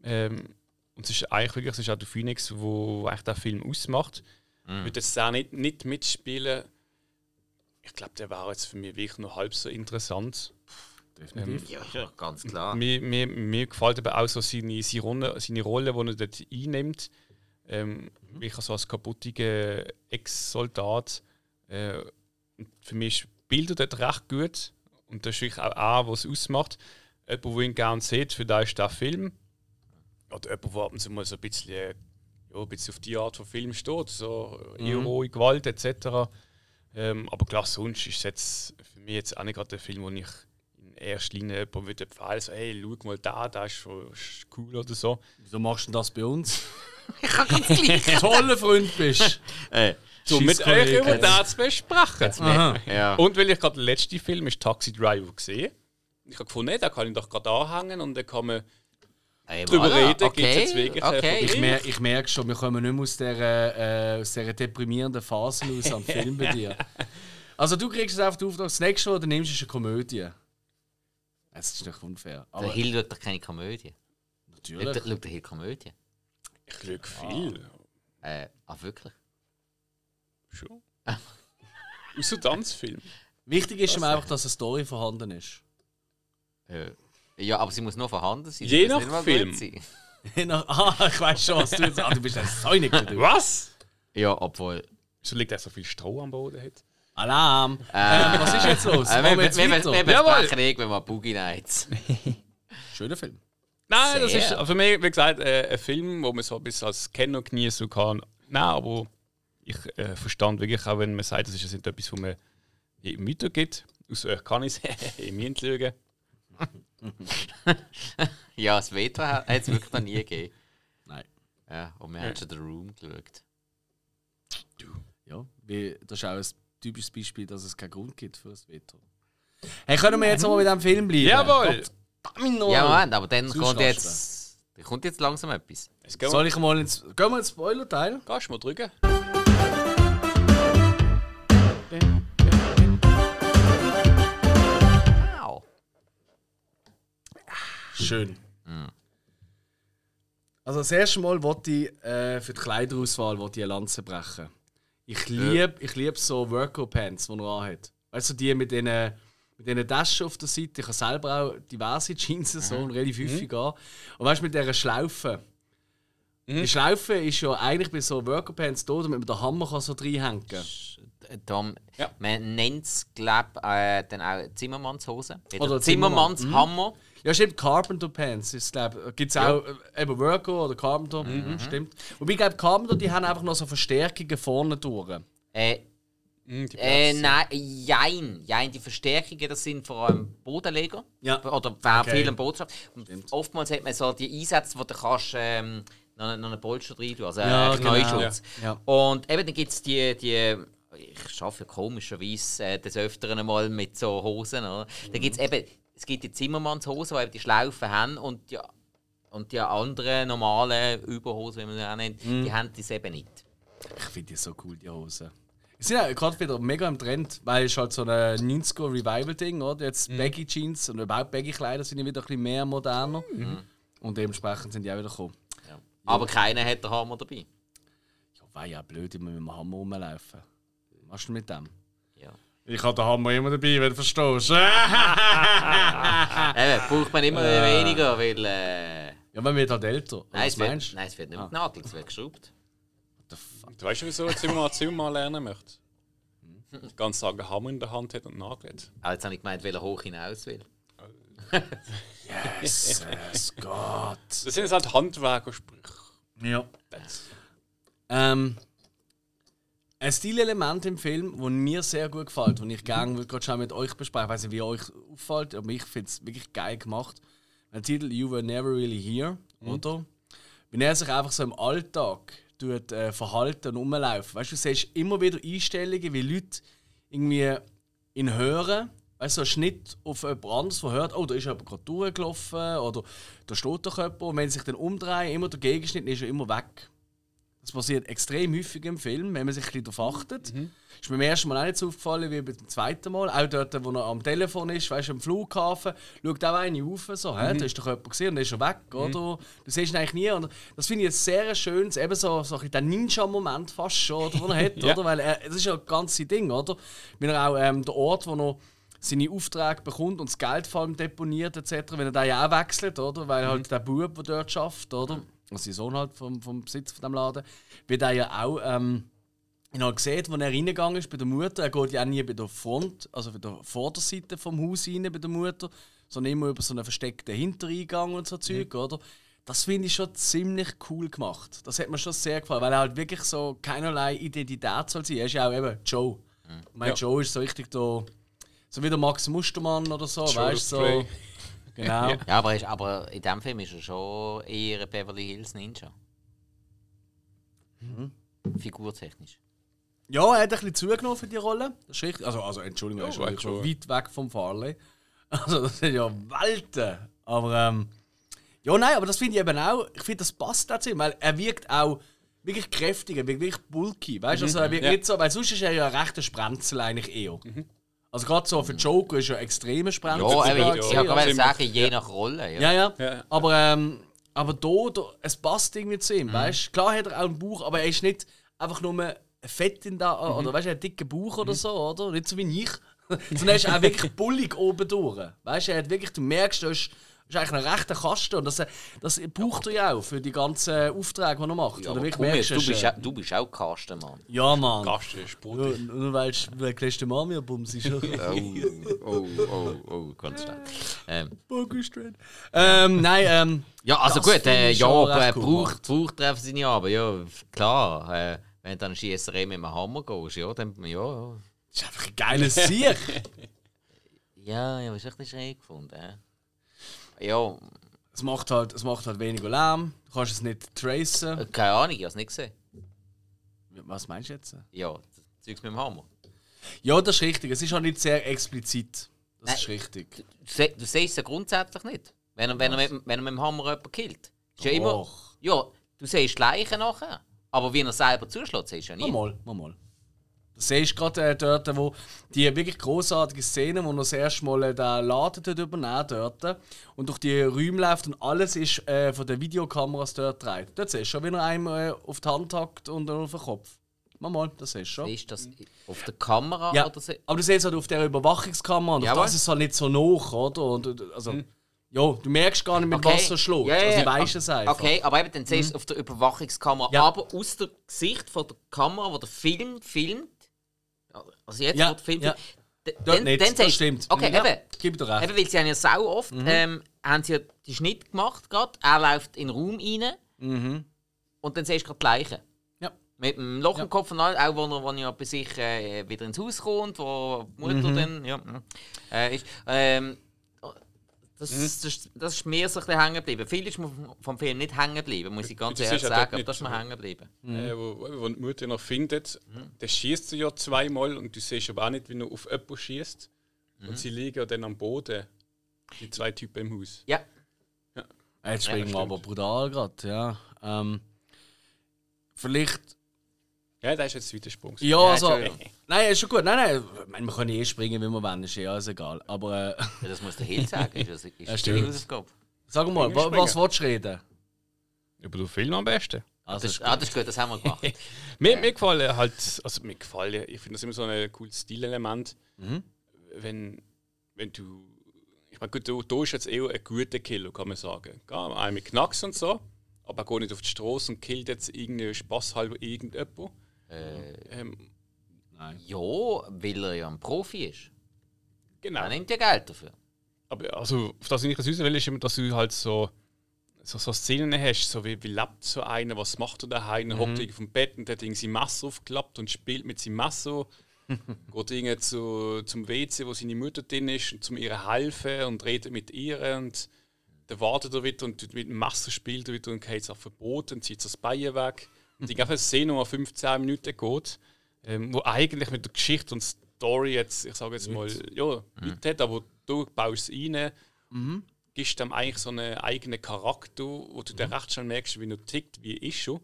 Ähm, und es ist eigentlich wirklich es ist auch der Phoenix, wo eigentlich Film ausmacht. Ich würde jetzt auch nicht, nicht mitspielen. Ich glaube, der war jetzt für mich wirklich noch halb so interessant. Definitiv. Ja, ja, ganz klar. Mir, mir, mir gefällt aber auch so seine, seine, Rolle, seine Rolle, die er dort einnimmt. Ähm, Wirklich so als kaputter Ex-Soldat. Äh, für mich spielt er dort recht gut. Und das ist auch auch, was es ausmacht. Jemand, der ihn gerne sieht, für den ist der Film. Oder jemand, der ab und zu mal so ein bisschen, äh, ja, ein bisschen auf die Art von Film steht. So eher rohe Gewalt etc. Ähm, aber klar, sonst ist es jetzt für mich jetzt auch nicht gerade der Film, den ich erster Linie würde empfehlen so, hey, schau mal da, das ist, schon- ist cool oder so. Wieso machst du denn das bei uns? [LAUGHS] Ich kann ganz gleich. [LAUGHS] Toller Freund bist. [LAUGHS] äh, So, mit euch über das zu besprechen. Ja. Und weil ich gerade den letzten Film ist Taxi Driver gesehen. Ich habe gefunden, da kann ich doch gerade anhängen und dann kann man Ey, drüber voilà, reden, gibt's jetzt wirklich, äh, okay. Ich, mer ich merke schon, wir kommen nicht mehr aus dieser, äh, aus dieser deprimierenden Phase raus am Film bei dir. Also du kriegst es einfach den Auftrag, das nächste, was du nimmst, ist eine Komödie. Es ist doch unfair. Der Aber Hill schaut doch keine Komödie. natürlich. Schaut schaut der Hill Komödie? ich schaue viel. Äh, ah, wirklich? Schon. [LAUGHS] Außer Tanzfilm. Wichtig ist ihm einfach, dass eine Story vorhanden ist. Äh, ja, aber sie muss nur vorhanden sein. Je Sie muss nach Film. gut sein. [LAUGHS] ah, ich weiß schon, was du jetzt. Ah, du bist ein Säuniger. du. Was? Ja, obwohl. So liegt er so viel Stroh am Boden hat. Alarm! Ähm, was ist jetzt los? Äh, wir, besprechen irgendwann mal Boogie Nights. [LAUGHS] Schöner Film. Nein, das Sehr. ist für mich, wie gesagt, äh, ein Film, wo man so ein bisschen als Kenner genießen kann. Nein, aber ich äh, verstand wirklich auch, wenn man sagt, das ist nicht etwas, wo man jedem weitergibt. Aus euch kann ich es, ich müsst lügen. Ja, das Veto hat es wirklich noch nie gegeben. Nein. Ja, und wir haben schon The Room geschaut. Ja, wie, das ist auch ein typisches Beispiel, dass es keinen Grund gibt für das Veto. Hey, können wir jetzt mal mit diesem Film bleiben? Jawohl! Ja, Moment, aber dann kommt jetzt, dann kommt jetzt langsam etwas. Soll wir, ich mal ins. Gehen wir ins Spoiler-Teil? Kannst du mal drücken? Wow. Schön. Also das erste Mal wollte ich äh, für die Kleiderauswahl wollte ich eine Lanze brechen. Ich liebe ich lieb so Worko-Pants, die er anhat. Weißt du, die mit diesen mit diesen Taschen auf der Seite. Ich habe selber auch diverse Jeans so und relativ häufig an. Und weißt du, mit dieser Schlaufe. Die Schlaufe ist ja eigentlich bei so Worko-Pants da, damit man den Hammer kann so reinhängen kann. Tom, Ja. man nennt es, glaube ich, äh, dann auch Zimmermannshose. Oder, Oder Zimmermannshammer. Ja, stimmt, Carpenter Pants ist, glaube Gibt es auch äh, eben Worko oder Carpenter, mhm. stimmt. Wobei, ich glaube, Carpenter, die haben einfach noch so Verstärkungen vorne durch. Äh, Hm, äh, nein, jein. Jein, die Verstärkungen, das sind vor allem Bodenleger. Ja. Oder wer Okay. viel am Boden schafft. Und oftmals hat man so die Einsätze, wo du kannst, ähm, noch, noch einen Polster rein tun, also Ja, einen Knäuschutz. genau. Und eben, dann gibt es die, die, ich arbeite komischerweise äh, des Öfteren mal mit so Hosen. Oder? Da gibt es eben, es gibt die Zimmermannshosen, die eben die Schlaufen haben und die, und die anderen normalen Überhosen, wie man sie auch nennt, Mhm. die haben das eben nicht. Ich finde die so cool, die Hosen. Die sind ja gerade wieder mega im Trend, weil es halt so ein 90er Revival-Ding, oder? Jetzt Baggy Jeans und überhaupt Baggy Kleider sind ja wieder ein bisschen mehr moderner. Und dementsprechend sind die auch wieder gekommen. Ja. Aber keiner hat den Hammer dabei. Ja, war ja blöd, immer mit dem Hammer rumlaufen. Was machst du mit dem? Ja. Ich habe den Hammer immer dabei, wenn du verstehst. [LAUGHS] Eben, braucht man immer weniger, weil. Äh, ja, man wird halt älter. Nein, was es wird, meinst du? nein, es wird nicht mit Nadel, es wird geschraubt. The fuck? Du weißt du, wieso jetzt immer [LAUGHS] mal Zimmer lernen möchte? Den ganzen Tag einen Hammer in der Hand hat und nagelt. Aber jetzt habe ich gemeint, weil er hoch hinaus will. Jesus [LAUGHS] Gott. Das sind jetzt halt Handwerkersprüche. Ja. Ähm, ein Stilelement im Film, das mir sehr gut gefällt, das ich gerne würde gerade schon mit euch besprechen. Ich weiß nicht, wie euch auffällt, aber ich finde es wirklich geil gemacht. Der Titel You Were Never Really Here, oder? Wenn er sich einfach so im Alltag tut, äh, verhalten und rumlaufen. Weißt du, du siehst immer wieder Einstellungen, wie Leute irgendwie ihn hören. Weißt du, so ein Schnitt auf jemand anderes, der hört, oh, da ist jemand gerade durchgelaufen oder da steht doch jemand. Und wenn sie sich dann umdrehen, immer der Gegenschnitt, dann ist er immer weg. Das passiert extrem häufig im Film, wenn man sich ein bisschen darauf achtet. Ist mir beim ersten Mal auch nicht so aufgefallen wie beim zweiten Mal. Auch dort, wo er am Telefon ist, weißt du, am Flughafen, schaut auch einer auf, so, hä, da ist doch jemand gesehen und ist er weg, oder? Du siehst ihn eigentlich nie. Und das finde ich jetzt sehr ein schönes, eben so, so ein Ninja-Moment fast schon, oder, den er hat, [LAUGHS] Ja. oder? Weil er, das ist ja das ganze Ding, oder? Wenn er auch ähm, der Ort, wo er seine Aufträge bekommt und das Geld vor allem deponiert etc., wenn er da ja auch wechselt, oder? Weil halt der Bub, der dort schafft, oder? Also sein Sohn halt vom, vom Besitzer von dem Laden, wird er ja auch ähm, ihn halt gesehen, als er reingegangen ist bei der Mutter. Er geht ja auch nie bei der Front, also bei der Vorderseite vom Haus rein bei der Mutter, sondern immer über so einen versteckten Hintereingang und so Zeug, oder? Das finde ich schon ziemlich cool gemacht. Das hat mir schon sehr gefallen, weil er halt wirklich so keinerlei Identität soll sein. Er ist ja auch eben Joe. Ich meine, Ja. Joe ist so richtig da, so wie der Max Mustermann oder so, Joe weißt du? So. Genau. Ja, aber, er ist, aber in dem Film ist er schon eher ein Beverly Hills Ninja. Figurtechnisch. Ja, er hat ein bisschen zugenommen für die Rolle. Das ist richtig. Also, also Entschuldigung, er ist schon schon. weit weg vom Farley. [LAUGHS] Also, das sind ja Welten. Aber, ähm, ja, nein, aber das finde ich eben auch, ich finde, das passt dazu, weil er wirkt auch wirklich kräftig, er wirkt wirklich bulky. Weißt du, also er wirkt Ja. nicht so, weil sonst ist er ja ein rechter Sprenzel eigentlich eher. Also, gerade so für Joker ist er ein extremer Sprenzel. Ja, aber ich, wollte also- gerade sagen, je nach Rolle. Ja. ja, ja. Ja. Aber, ähm, aber da, da, es passt irgendwie zu ihm, weißt du? Klar hat er auch einen Bauch, aber er ist nicht einfach nur Fett in da oder weißt du, einen dicken Bauch oder so, oder? Nicht so wie ich. [LAUGHS] Sondern er ist auch wirklich bullig oben durch. Weißt du, er hat wirklich, du merkst, da ist, ist eigentlich ein rechter Kasten und das, das braucht er ja auch für die ganzen Aufträge, die er macht. Ja, Oder aber wirklich komm jetzt, merkst, du, es ist, bist, äh, auch- du bist auch Kastenmann. Ja, Mann. Gast ist Nur, Brot. nur weil du letzte Mal mir bumst ist. [LAUGHS] Oh, oh, oh, oh, ganz schnell. Ähm, ähm, nein, ähm, ja, also gut, äh, ich ja, cool braucht, braucht er einfach seine Arbeit. Ja, klar. Äh, wenn du dann Schiesserei mit einem Hammer gehst, ja, dann, ja, ja. das ist einfach ein geiles Sieg. [LAUGHS] Ja, ja, ist echt ein schräg gefunden. Äh. Ja, es macht halt, es macht halt weniger Lärm. Du kannst es nicht tracen. äh, keine Ahnung, ich habe es nicht gesehen. Was meinst du jetzt? Ja, das Zeugs mit dem Hammer. Ja, das ist richtig. Es ist halt nicht sehr explizit. Das Nein. ist richtig. Du, du siehst es ja grundsätzlich nicht. Wenn er, wenn er, mit, wenn er mit dem Hammer jemanden killt. Ist ja immer. Doch. Ja, du siehst die Leichen nachher. Aber wie er selber zuschlägt, siehst du ja nie. mal, mal mal. Du siehst gerade äh, dort, wo die wirklich großartige Szene, wo er das erste Mal äh, den Laden dort übernehmen dort und durch die Räume läuft und alles ist äh, von den Videokameras dort gedreht. Dort siehst du schon, wie er einem äh, auf die Hand hackt und dann auf den Kopf. Mal mal, das siehst du schon. Siehst du das auf der Kamera? Ja, Oder se- aber du siehst halt auf der Überwachungskamera und das ist halt nicht so noch, oder? Und, also, ja, du merkst gar nicht, mit Okay. was er schlägt. Ja, ja, also, du weißt es einfach. Okay, aber eben dann siehst du es auf der Überwachungskamera, Ja. aber aus der Sicht von der Kamera, wo der Film filmt. Also jetzt, Ja, Film ja. dann, nicht, dann das stimmt. Okay, Ja, eben. Gib dir recht. Eben, weil sie haben ja sau oft, ähm, haben sie ja die Schnitt gemacht gerade. Er läuft in den Raum rein Mhm. und dann siehst du gerade die Leiche. Ja. Mit dem Loch im Kopf und all, auch wo er, wo er ja bei sich äh, wieder ins Haus kommt, wo die Mutter Mhm. dann ja, äh, ist. Ähm, das, Mhm. das, das ist mir so ein bisschen hängen geblieben. Viel ist mir vom Film nicht hängen geblieben, muss ich ganz Das ehrlich ja sagen. Aber nicht das ist mir hängen geblieben. Äh, wo, wo die Mutter noch findet, der schießt sie ja zweimal und du siehst aber auch nicht, wie er auf jemanden schießt. Und sie liegen ja dann am Boden, die zwei Typen im Haus. Ja, Jetzt Ja, springen wir stimmt. aber brutal gerade, ja. Ähm, vielleicht. Ja, das ist jetzt Weitersprung. Ja, Ja, also. Nein, ist schon gut. Nein, nein. Ich meine, wir können eh springen, wie wir wollen, ist ja alles egal. Aber äh, Ja, das muss der Hill sagen. Ist, das, ist das stimmt. Hausaufgabe? sag mal, wa Springen. was willst du reden? Über den Film am besten. Also, Das, ist ah, das ist gut, das haben wir gemacht. [LAUGHS] Mir, mir gefallen halt, also mir gefallen, ich finde das immer so ein cooles Stilelement, Mhm. wenn, wenn du, ich meine, gut, du, du ist jetzt eher ein guter Killer, kann man sagen. Ja, einer mit Knacks und so, aber er geht nicht auf die Straße und killt jetzt irgendeinen Spaß halber irgendjemanden. Ähm, nein. ja, weil er ja ein Profi ist. genau. Er nimmt ja Geld dafür. Aber also, auf das ich raus will, ist immer, dass du halt so, so, so Szenen hast, so wie, wie lebt so einer, was macht er daheim, mhm. hockt auf dem Bett und hat sein Messer aufgeklappt und spielt mit seinem Messer. [LAUGHS] geht irgendwie zu, zum WC, wo seine Mutter drin ist, und zum ihr helfen und redet mit ihr und dann wartet er wieder und mit dem Messer spielt er wieder und geht auf Verbot und zieht das Bein weg. Die ganze Szene, die 15 Minuten geht, ähm, wo eigentlich mit der Geschichte und Story jetzt, ich sage jetzt mal, ja, mhm. hat, aber du baust es rein, mhm. gibst dem eigentlich so einen eigenen Charakter, wo du mhm. dann recht schnell merkst, wie er tickt, wie ist schon.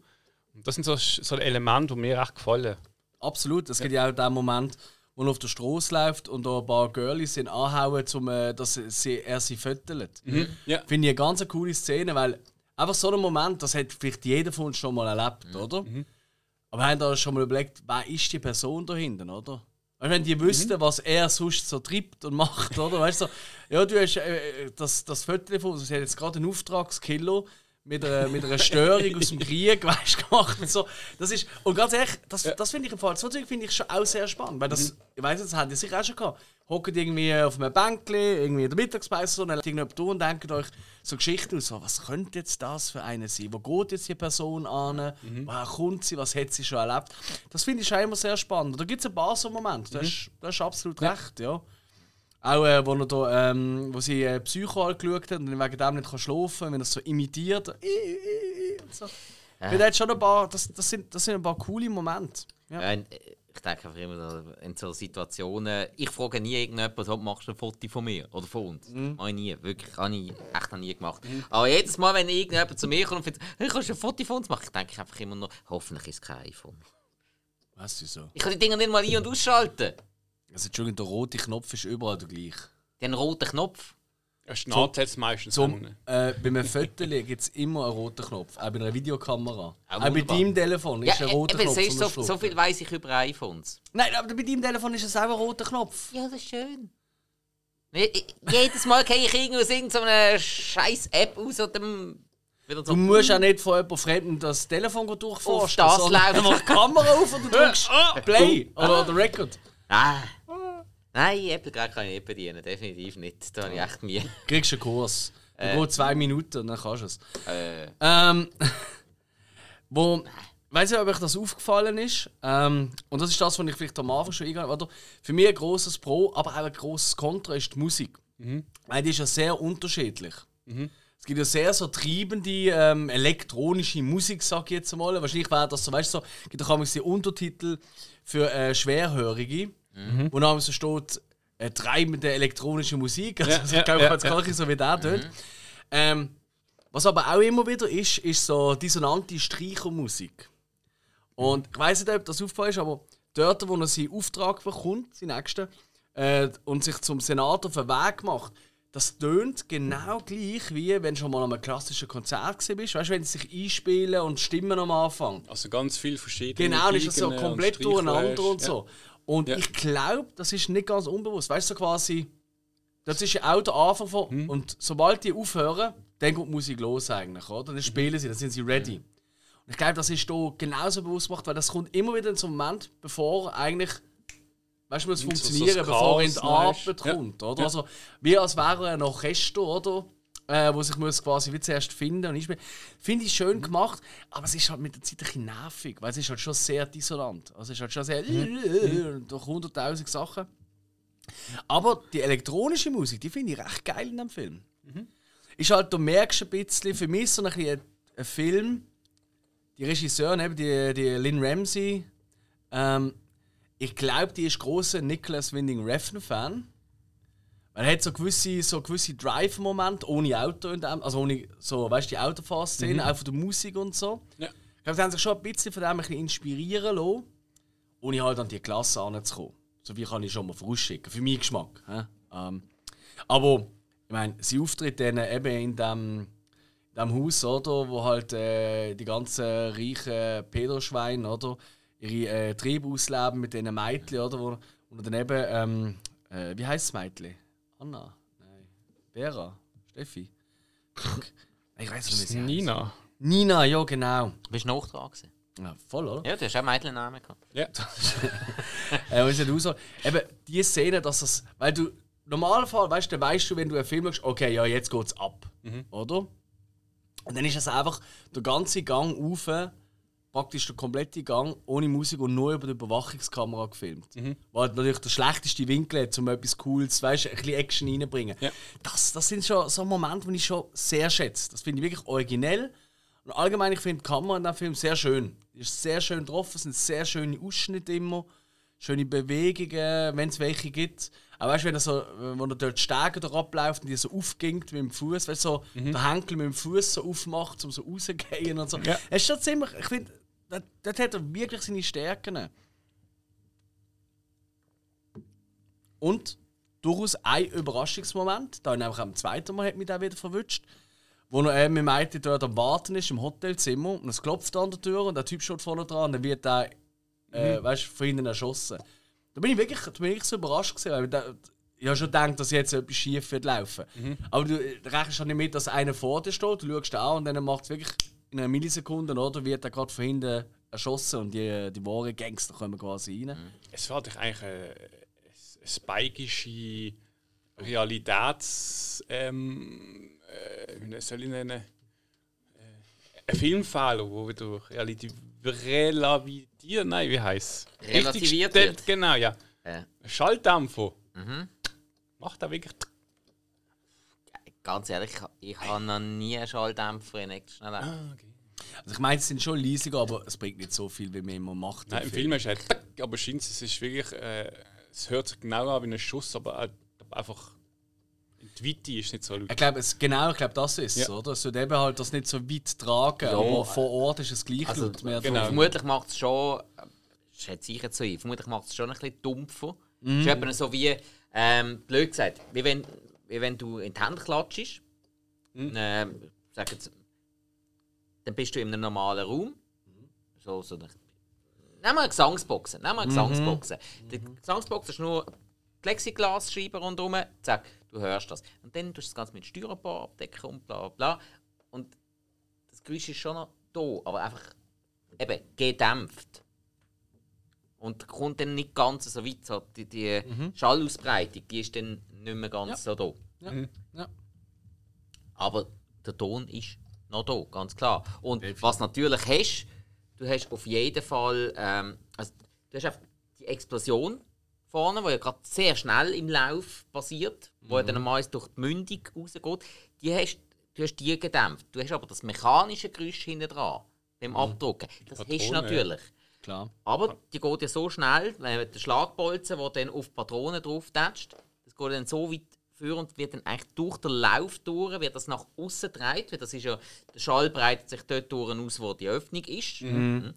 Und das sind so, so Elemente, die mir echt gefallen. Absolut. Es ja. gibt ja auch den Moment, wo er auf der Straße läuft und da ein paar Girlies sind anhauen, um, äh, dass sie, er sie fötelt. Mhm. Ja. Finde ich eine ganz coole Szene, weil einfach so ein Moment, das hat vielleicht jeder von uns schon mal erlebt, mhm. oder? Mhm. Aber haben da schon mal überlegt, wer ist die Person da hinten, oder? wenn die wüssten, mhm. was er sonst so treibt und macht, oder? Weißt du, ja, du hast äh, das, das Foto von uns, hat jetzt gerade einen Auftragskiller mit einer, mit einer Störung aus dem Krieg [LAUGHS] weißt, gemacht und so. Das ist, und ganz ehrlich, das, ja. das finde ich im Fall, so Zeug finde ich schon auch sehr spannend, weil das, mhm. ich weiß das haben die sicher auch schon gehabt. Hockt irgendwie auf einem Bänkchen, irgendwie in der Mittagspause so, und dann irgendjemand da und denkt euch so Geschichten aus, so, was könnte jetzt das für eine sein? Wo geht jetzt die Person an? Mhm. Woher kommt sie? Was hat sie schon erlebt? Das finde ich schon immer sehr spannend. Da gibt es ein paar so Momente, mhm. da hast du absolut ja. recht, ja. Auch äh, wo, er da, ähm, wo sie äh, Psycho angeschaut hat und wegen dem nicht kann schlafen kann, wenn er so imitiert. Und so. Ja. Das, schon ein paar, das, das, sind, das sind ein paar coole Momente. Ja. Ja, ich denke einfach immer in so Situationen, ich frage nie irgendjemanden, ob machst du ein Foto von mir oder von uns. Mhm. Habe ich nie, wirklich, habe ich echt noch nie gemacht. Mhm. Aber jedes Mal, wenn irgendjemand zu mir kommt und findet, hey, kannst du ein Foto von uns machen, denke ich einfach immer noch, hoffentlich ist es kein iPhone. Was ist so? Ich kann die Dinger nicht mal ein- und ausschalten. Also, Entschuldigung, der rote Knopf ist überall der gleiche. Den roten Knopf? Er schnarrt jetzt meistens zum, äh, Bei einem Foto [LAUGHS] gibt es immer einen roten Knopf, auch bei einer Videokamera. Auch, auch bei deinem Telefon ist ja, ein roter Knopf. Siehst, so, so viel weiß ich über iPhones. Nein, aber bei deinem Telefon ist es auch ein roter Knopf. Ja, das ist schön. Jedes Mal [LAUGHS] gehe ich irgendwo aus irgendeiner scheiß App aus oder dem so du musst auch nicht von jemandem Fremden das Telefon durchforschen. Auf das läuft. Du die Kamera auf und du [LAUGHS] drückst Play oder, oder Record. Ah. Nein, Apple gerade kann ich nicht bedienen, definitiv nicht. Da habe ich echt Mühe. Kriegst einen Kurs. Du äh. geht zwei Minuten und dann kannst du es. Äh. Ähm, [LAUGHS] wo, weiß nicht, ob euch das aufgefallen ist. Ähm, und das ist das, was ich vielleicht am Anfang schon eingegangen habe. Für mich ein großes Pro, aber auch ein großes Kontra ist die Musik. Mhm. Weil die ist ja sehr unterschiedlich. Mhm. Es gibt ja sehr so treibende ähm, elektronische Musik, sag ich jetzt mal. Wahrscheinlich wäre das so, weißt du, so, gibt auch die Untertitel für äh, Schwerhörige. Mhm. Wo dann so steht, äh, treibende elektronische Musik. Also, ja, also, ich glaube, ja, ja, ja. so wie der. Mhm. Ähm, was aber auch immer wieder ist, ist so dissonante Streichermusik. Und ich weiß nicht, ob das aufgefallen ist, aber dort, wo er seinen Auftrag bekommt, seinen nächsten, äh, und sich zum Senator auf den Weg macht, das tönt genau gleich, wie wenn du schon mal an einem klassischen Konzert bist. Weißt du, wenn sie sich einspielen und Stimmen am Anfang. Also ganz viel verschiedene Genau, ist das so komplett durcheinander und so. Ja. Und ja. ich glaube, das ist nicht ganz unbewusst. Weißt du, so quasi, das ist ja auch der Anfang von. Hm. Und sobald die aufhören, dann geht die Musik los eigentlich, oder? Dann spielen sie, dann sind sie ready. Und ich glaube, das ist hier genauso bewusst gemacht, weil das kommt immer wieder in so einem Moment, bevor eigentlich. Weißt du, muss funktionieren, so bevor er in die Arbeit kommt, oder? Ja. Also, wie als wäre er ein Orchester, oder? Äh, wo sich muss quasi wie zuerst finden und einspielen. Finde ich schön mhm. gemacht, aber es ist halt mit der Zeit ein bisschen nervig, weil es ist halt schon sehr dissonant. Also es ist halt schon sehr mhm. [LAUGHS] durch hunderttausend Sachen. Aber die elektronische Musik, die finde ich recht geil in dem Film. Mhm. Ist halt, du merkst ein bisschen, für mich so ein, bisschen ein Film, die Regisseurin, die, die Lynn Ramsey, ähm, ich glaube, die ist großer Nicholas Winding Refn-Fan. Er hat so gewisse, so gewisse Drive-Momente ohne Auto, in dem, also ohne so, weißt, die Autofahrszene, mhm. auch von der Musik und so. Ja. Ich glaube, sie haben sich schon ein bisschen von dem ein bisschen inspirieren lassen, ohne halt an die Klasse anzukommen. So wie kann ich schon mal vorausschicken, für meinen Geschmack. Ähm, aber, ich meine, sie auftritt dann eben in dem, in dem Haus, oder, wo halt äh, die ganzen reichen Pedoschweine, oder, ihre äh, Triebe ausleben mit diesen Mädchen, oder, wo, und dann eben, ähm, äh, wie heißt das Mädchen? Anna? Nein. Vera? Steffi? ich weiß nicht, wie sie Nina. Nina, ja, genau. Du bist noch dran gewesen. Ja, voll, oder? Ja, du hast auch Mädchennamen gehabt. Ja. äh, wie sieht aus? Eben, die Szene, dass das. Weil du, Normalfall, weißt du, weißt du, wenn du einen Film schaust, okay, ja, jetzt geht's ab. Oder? Und dann ist es einfach der ganze Gang rauf, praktisch der komplette Gang ohne Musik und nur über die Überwachungskamera gefilmt. Weil natürlich der schlechteste Winkel hat, um etwas Cooles, weißt du, ein bisschen Action reinzubringen. Ja. Das, das sind schon so Momente, die ich schon sehr schätze. Das finde ich wirklich originell. Und allgemein, ich finde die Kamera in diesem Film sehr schön. Die ist sehr schön getroffen, es sind sehr schöne Ausschnitte immer, schöne Bewegungen, wenn es welche gibt. Aber weißt du, wenn er so, wenn er dort Stege da abläuft und die so aufgingt mit dem Fuß, weißt du, so der Henkel mit dem Fuß so aufmacht, um so rauszugehen und so. Ja. Es ist schon ziemlich, ich finde, dort, dort hat er wirklich seine Stärken. Und durchaus ein Überraschungsmoment, da ich nämlich am zweiten Mal hat mich auch wieder verwünscht, wo er äh, mit einen dort am Warten ist im Hotelzimmer und es klopft an der Tür und der Typ steht vorne dran und dann wird er äh, weißt, von hinten erschossen. Da bin ich wirklich, da bin ich so überrascht gewesen, weil ich, da, ich habe schon gedacht, dass jetzt etwas schief wird laufen. Aber du äh, rechnest schon nicht mit, dass einer vor dir steht, du schaust an und dann macht es wirklich in einer Millisekunde oder wird er gerade von hinten erschossen und die, die wahren Gangster kommen quasi rein. Es war doch eigentlich eine, eine spikische Realitäts. Ähm, äh, wie soll ich nennen? Äh, ein Filmfehler, wo wieder relativ relativiert, nein, wie heißt Relativiert gestellt, wird. Genau, ja. Äh, Schalldämpfer. Macht er wirklich. ganz ehrlich, ich, ich habe noch nie einen Schalldämpfer in Action erlebt. Ah, okay. Also ich meine, es sind schon leisiger, aber es bringt nicht so viel, wie man immer macht. Nein, im Film ist halt, aber scheint es ist wirklich, äh, es hört sich genau an wie ein Schuss, aber halt einfach die Weite ist nicht so laut. Ich glaube, es, genau, ich glaube, das ist es, Ja. oder? Es wird eben halt das nicht so weit tragen, Ja, aber vor Ort ist es gleich Also, laut. Mehr genau. Vermutlich macht es schon, äh, schätze ich jetzt so ein, vermutlich macht es schon ein bisschen dumpfer. Es ist eben so wie, ähm, blöd gesagt, wie wenn, wie wenn du in die Hände klatschst, ähm, sag jetzt, dann bist du in einem normalen Raum, so, so eine, Nehmen wir eine Gesangsbox. Nehmen wir eine Gesangsbox. Die Gesangsbox ist nur Plexiglasscheibe rundherum. Zack, du hörst das. Und dann tust du das Ganze mit Styropor abdecken und bla bla. Und das Geräusch ist schon noch da, aber einfach eben gedämpft. Und kommt dann nicht ganz so weit. So die die Schallausbreitung die ist dann nicht mehr ganz so da. Ja. Ja. Aber der Ton ist noch da, ganz klar. Und was natürlich hast, du hast auf jeden Fall, ähm, also du hast einfach die Explosion vorne, die ja gerade sehr schnell im Lauf passiert, wo ja dann meist durch die Mündung rausgeht, die hast, du hast die gedämpft. Du hast aber das mechanische Geräusch hinten dran beim Abdrucken. Das hast du Patrone, natürlich. Klar. Aber die geht ja so schnell, wenn der Schlagbolzen, der dann auf Patronen drauf tätscht, das geht dann so weit für und wird dann eigentlich durch den Lauf durch, wird das nach außen gedreht, weil das ist ja, der Schall breitet sich dort durch aus, wo die Öffnung ist. Mhm.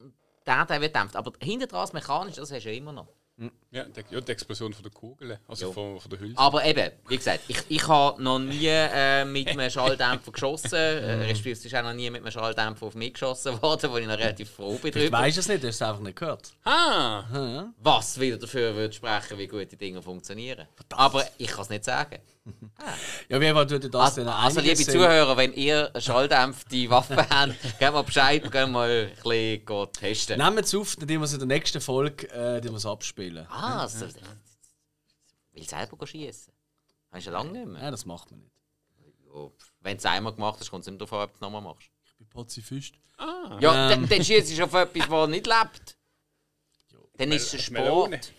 Und Der, der wird dämpft. Aber hinten dran mechanisch, das hast du ja immer noch. Ja, die, ja, die Explosion von der Kugel, also Ja. von, von der Hülse. Aber eben, wie gesagt, ich, ich habe noch nie äh, mit einem Schalldämpfer geschossen. Äh, [LAUGHS] respektive es ist auch noch nie mit einem Schalldämpfer auf mich geschossen worden, wo ich noch relativ froh bin Ich drüber. weiß es nicht, du hast es einfach nicht gehört. Ah! Was wieder dafür würde sprechen, wie gut die Dinge funktionieren. Aber ich kann es nicht sagen. Ja, wie tut ihr das Also, denn also liebe sehen? Zuhörer, wenn ihr schalldämpfte Waffen [LAUGHS] habt, gebt mal Bescheid, wir gehen mal ein bisschen testen. Nehmen es auf, dann wir es in der nächsten Folge äh, wir es abspielen. Ah, so, will selber schießen. Hast du ja lange nicht mehr. Nein, das macht man nicht. Ja, Wenn du es einmal gemacht hast, kommt es nicht darauf an, ob du es nochmal machst. Ich bin Pazifist. Ja, Ähm. dann, dann schießt du auf etwas, das nicht lebt. Dann ist es ein Melone. Sport.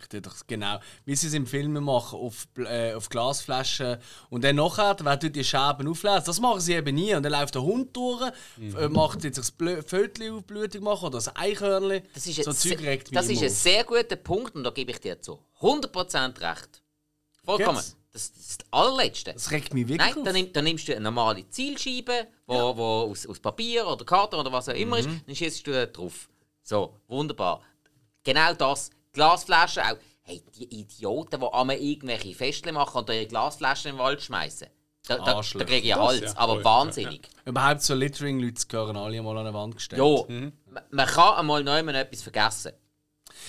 Ich tue doch genau, wie sie es im Film machen, auf, äh, auf Glasflaschen. Und dann nachher, wer tut die Scherben auflesen, das machen sie eben nie. Und dann läuft der Hund durch, äh, macht jetzt das Fötchen auf Blutung machen oder das Eichhörnchen. Das ist, so ein, Zeug regt mich das ist ein sehr guter Punkt und da gebe ich dir zu 100% recht. Vollkommen. Geht's? Das, das ist das allerletzte. Das regt mich wirklich Nein, dann, nimm, dann nimmst du eine normale Zielscheibe, wo, wo aus, aus Papier oder Karton oder was auch immer Mhm. ist, dann schießt du da drauf. So, wunderbar. Genau das. Glasflaschen auch. Hey, die Idioten, die einmal irgendwelche Festle machen und ihre Glasflaschen in den Wald schmeißen. Da, da, da kriege ich Das, Hals, ja. aber wahnsinnig. [LAUGHS] Überhaupt so Littering-Leute gehören alle mal an eine Wand gestellt. Ja, ma- man kann einmal neu etwas vergessen.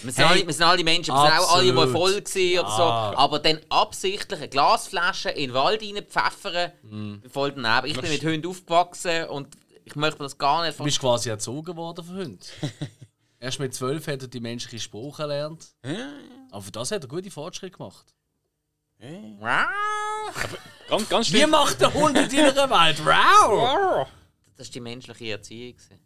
Wir sind, Hey, alle, wir sind alle Menschen, wir sind auch alle mal voll gewesen oder so. Aber dann absichtlich eine Glasflasche in den Wald reinpfeffern, Mhm. voll daneben. Ich bin mit Hunden aufgewachsen und ich möchte mir das gar nicht Du bist quasi erzogen worden von Hunden. [LAUGHS] Erst mit zwölf hat er die menschliche Sprache erlernt. Aber für das hat er gute Fortschritte gemacht. Ganz, ganz Wie schlimm. macht der Hund in deiner Welt? Wow! Das war die menschliche Erziehung. gewesen.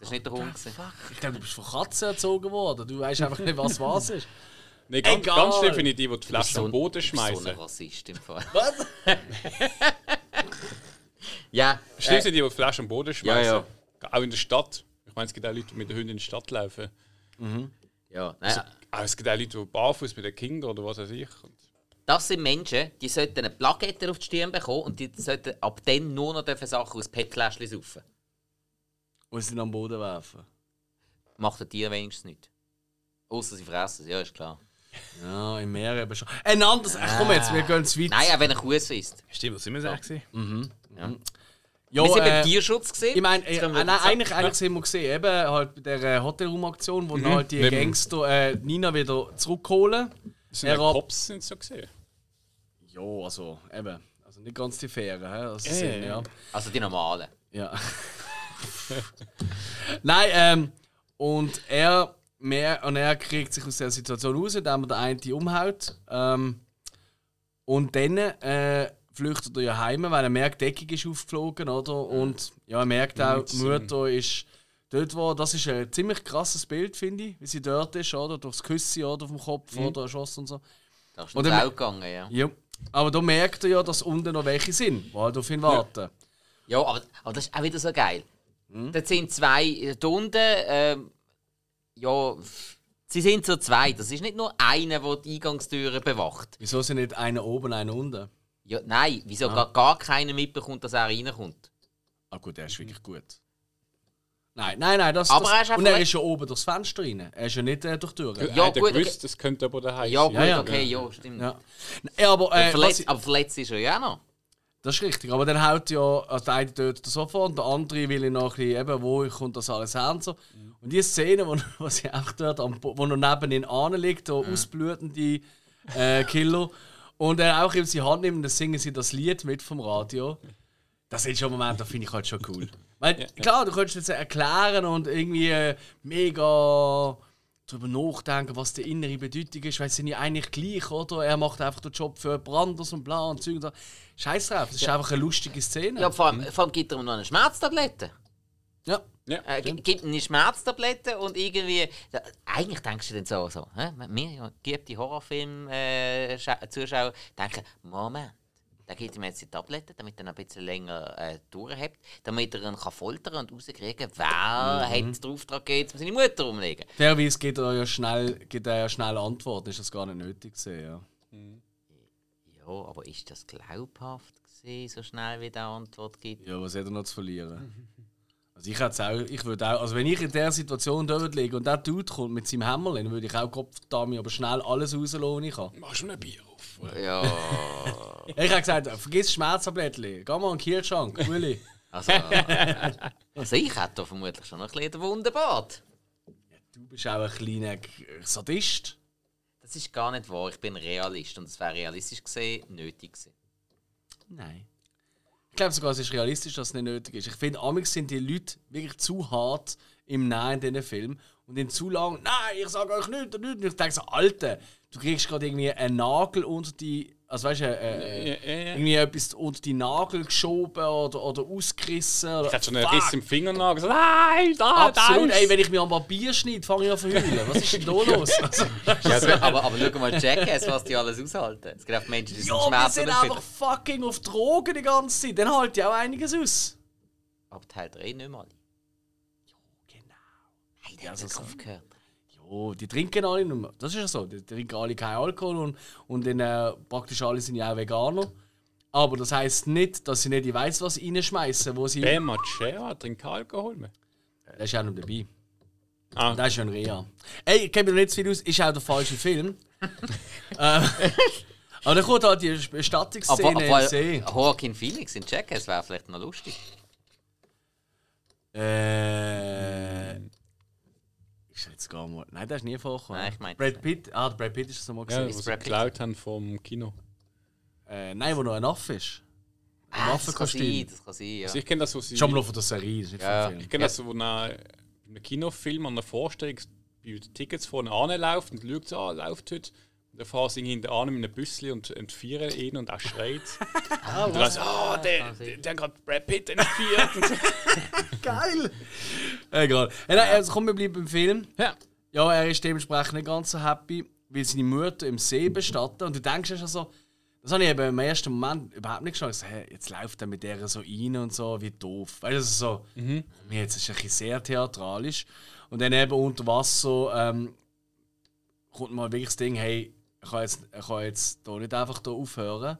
Das war nicht der Hund. gewesen. Ich glaube, du bist von Katzen erzogen worden. Du weißt einfach nicht, was was ist. [LAUGHS] Nee, ganz, Egal. ganz schlimm finde ich die, die [LAUGHS] die Flasche am Boden du bist So schmeißen. ein Rassist im Fall. Was? Ja, Schlimm äh, sind die, die die Flasche am Boden schmeißen. ja. Auch in der Stadt. Ich meine, es gibt auch Leute, die mit den Hunden in die Stadt laufen. ja. Nein, Aber es gibt auch Leute, die barfuß mit den Kindern oder was weiß ich. Und das sind Menschen, die sollten eine Plakette auf die Stirn bekommen und die sollten ab dann nur noch dürfen Sachen aus PET-Fläschchen saufen. Und sie am Boden werfen. Macht ein Tier wenigstens nicht. Außer sie fressen es, ja, ist klar. Ja, im Meer eben schon. Ein anderes. Ach, komm jetzt, wir gehen zu weit. Nein, auch wenn er Kuh isst. Stimmt, was sind wir sagen? gewesen? ja, Wir sind äh, beim Tierschutz gesehen. Ich meine, äh, wir nein, eigentlich, eigentlich sind wir gesehen, eben halt bei der Hotelraumaktion, wo dann halt die Gangster äh, Nina wieder zurückholen. das sind Er ja ab- Cops, sind so gesehen. Ja, also eben. Also nicht ganz die Fähre, hä? Also, Ja, sind, ja, ja. ja. Also die normalen. ja. [LAUGHS] Nein, ähm, und er, mehr, und er kriegt sich aus der Situation raus, indem er den einen umhaut. Ähm, und dann äh, flüchtet er ja heim, weil er merkt, die Deckung ist aufgeflogen, oder? Und ja, er merkt auch, die Mutter ist dort, wo. Das ist ein ziemlich krasses Bild, finde ich, wie sie dort ist, oder? Durchs Küssi, oder? Auf dem Kopf, oder? Erschossen und so. Da ist ein Blau gegangen, ja. Ja. Aber da merkt er ja, dass unten noch welche sind, die halt auf ihn warten. Ja, aber, aber das ist auch wieder so geil. Hm? Da sind zwei äh, da unten, ähm, ja, sie sind so zwei. Das ist nicht nur einer, der die Eingangstüren bewacht. Wieso sind nicht einer oben, einer unten? Ja, nein, wieso gar, gar keiner mitbekommt, dass er reinkommt? Ah gut, er ist wirklich gut. Nein, nein, nein, das, Aber das er ist Und er ist ja oben durchs Fenster rein. Er ist ja nicht äh, durch die Tür. Ja, Ja, er gut, gewusst, das könnte aber daheim Ja, sein. gut, ja. okay, ja, stimmt. Ja. Ja, aber, äh, was verletzt, ich, aber verletzt ist er ja auch noch. das ist richtig. Aber dann haut ja also der eine tötet er sofort und der andere will ihn noch ein bisschen, eben, wo kommt das alles her und so. Und die Szene, wo, [LAUGHS] wo sie einfach dort wo er neben ihn anliegt, der ausblutende äh, Killer, und er auch in seine Hand nimmt und dann singen sie das Lied mit vom Radio. Das sind schon Momente, das finde ich halt schon cool. Weil, klar, du könntest jetzt erklären und irgendwie äh, mega darüber nachdenken, was die innere Bedeutung ist, weil sie sind ja eigentlich gleich, oder? Er macht einfach den Job für jemand anderes und bla und Zeug und so. Scheiß drauf, das ist einfach eine lustige Szene. Ja, vor allem, vor allem gibt er ihm noch eine Schmerztablette. Ja. Ja. Äh, gi- gibt ihm eine Schmerztablette und irgendwie. Da, eigentlich denkst du dann so, so hä? wir ja, gibt die Horrorfilm-Zuschauer äh, Zuschauer denken, Moment, der gibt ihm jetzt die Tablette, damit er noch ein bisschen länger äh, durchhabt, damit er ihn kann foltern und rauskriegen wer hat den Auftrag gegeben, um seine Mutter umzulegen. Fairerweise gibt er ja schnell, gibt er ja schnell Antworten, ist das gar nicht nötig gewesen, ja. Ja, aber ist das glaubhaft gewesen, so schnell wie der Antwort gibt? Ja, was hat er noch zu verlieren? [LAUGHS] Also ich hätte auch, ich würde auch, also wenn ich in der Situation dort liege und der Dude kommt mit seinem Hämmerchen, dann würde ich auch Kopfdami aber schnell alles rauslassen, was ich kann. Mach schon ein Bier auf. Ja, [LAUGHS] Ich habe gesagt, vergiss Schmerztablettchen, geh mal in den Kühlschrank, Uli. also, also ich hätte da vermutlich schon noch ein bisschen den Wunderbad. Du bist auch ein kleiner Sadist. Das ist gar nicht wahr. Ich bin Realist und es wäre realistisch gesehen nötig gewesen. Nein. Ich glaube sogar, es ist realistisch, dass es nicht nötig ist. Ich finde, amix sind die Leute wirklich zu hart im Nein in diesen Film und in zu lang, nein, ich sage euch nichts und nichts. Und ich denke so, Alter, du kriegst gerade irgendwie einen Nagel unter die, also weißt du, äh, äh, Ja, ja, ja. irgendwie etwas unter die Nagel geschoben oder, oder ausgerissen. Oder, Ich hatte schon einen. Riss im Fingernagel. gesagt, Nein, da, Absolut, da ey, wenn ich mir am Barbier schneide, fange ich an zu heulen. Was ist denn da [LAUGHS] los? Also, Ja, aber, aber schau mal, Jackass, was die alles aushalten. Es gibt Menschen, die sind ja, wir Schmerzen sind einfach fucking auf Drogen die ganze Zeit. Dann halt ja auch einiges aus. Aber Teil 3 nicht mal. Genau. Nein, der hat so so so. aufgehört. Ja, die trinken alle nicht mehr. Das ist ja so. Die trinken alle keinen Alkohol und, und dann, äh, praktisch alle sind ja auch Veganer. Aber das heisst nicht, dass sie nicht, ich weiss was reinschmeißen, wo sie. Ben Machera trinkt keinen Alkohol mehr. Der ist auch noch dabei. Ah. Der ist ein Rea. Ey, ich kenne mir noch nicht zu viel aus, ist auch der falsche Film. [LAUGHS] äh, aber dann kommt halt die Aber, Bestattungsszene im See. aber Joaquin Phoenix in Jackass wäre vielleicht noch lustig. Äh. Ist er jetzt gar mal. Nein, der ist nie vorgekommen. Nein, ich meinte- Brad Pitt. Ah, der Brad Pitt ist das nochmal Ja, gesehen. was sie Brad geklaut haben vom Kino. Äh, nein, wo noch ein Affe ist. Ein Ah, das kann sein, das kann sein, ja. Also ich kenne das, wo sie. Schon mal von der Serie, das ist nicht Ja. vom Ich Film. kenne das, wo nach einem Kinofilm an einer Vorstellung bei den Tickets vorne anläuft und schaut, ah, läuft heute. Dann fahren sie hinten an mit einem Büssli und entführen ihn und er schreit. [LAUGHS] und dann so, oh, der, der, der hat gerade Brad Pitt entführt. [LAUGHS] Geil! Egal. Ja, nein, also komm, wir bleiben beim Film. Ja. Ja, er ist dementsprechend nicht ganz so happy, weil seine Mutter im See bestatten. Und du denkst ja schon so, das habe ich eben im ersten Moment überhaupt nicht geschafft. Hey, jetzt läuft er mit der so rein und so, wie doof. Weißt du, so, mhm. jetzt ist es ein bisschen sehr theatralisch. Und dann eben unter Wasser ähm, kommt mal wirklich das Ding, hey, kann jetzt, ich kann jetzt hier nicht einfach hier aufhören.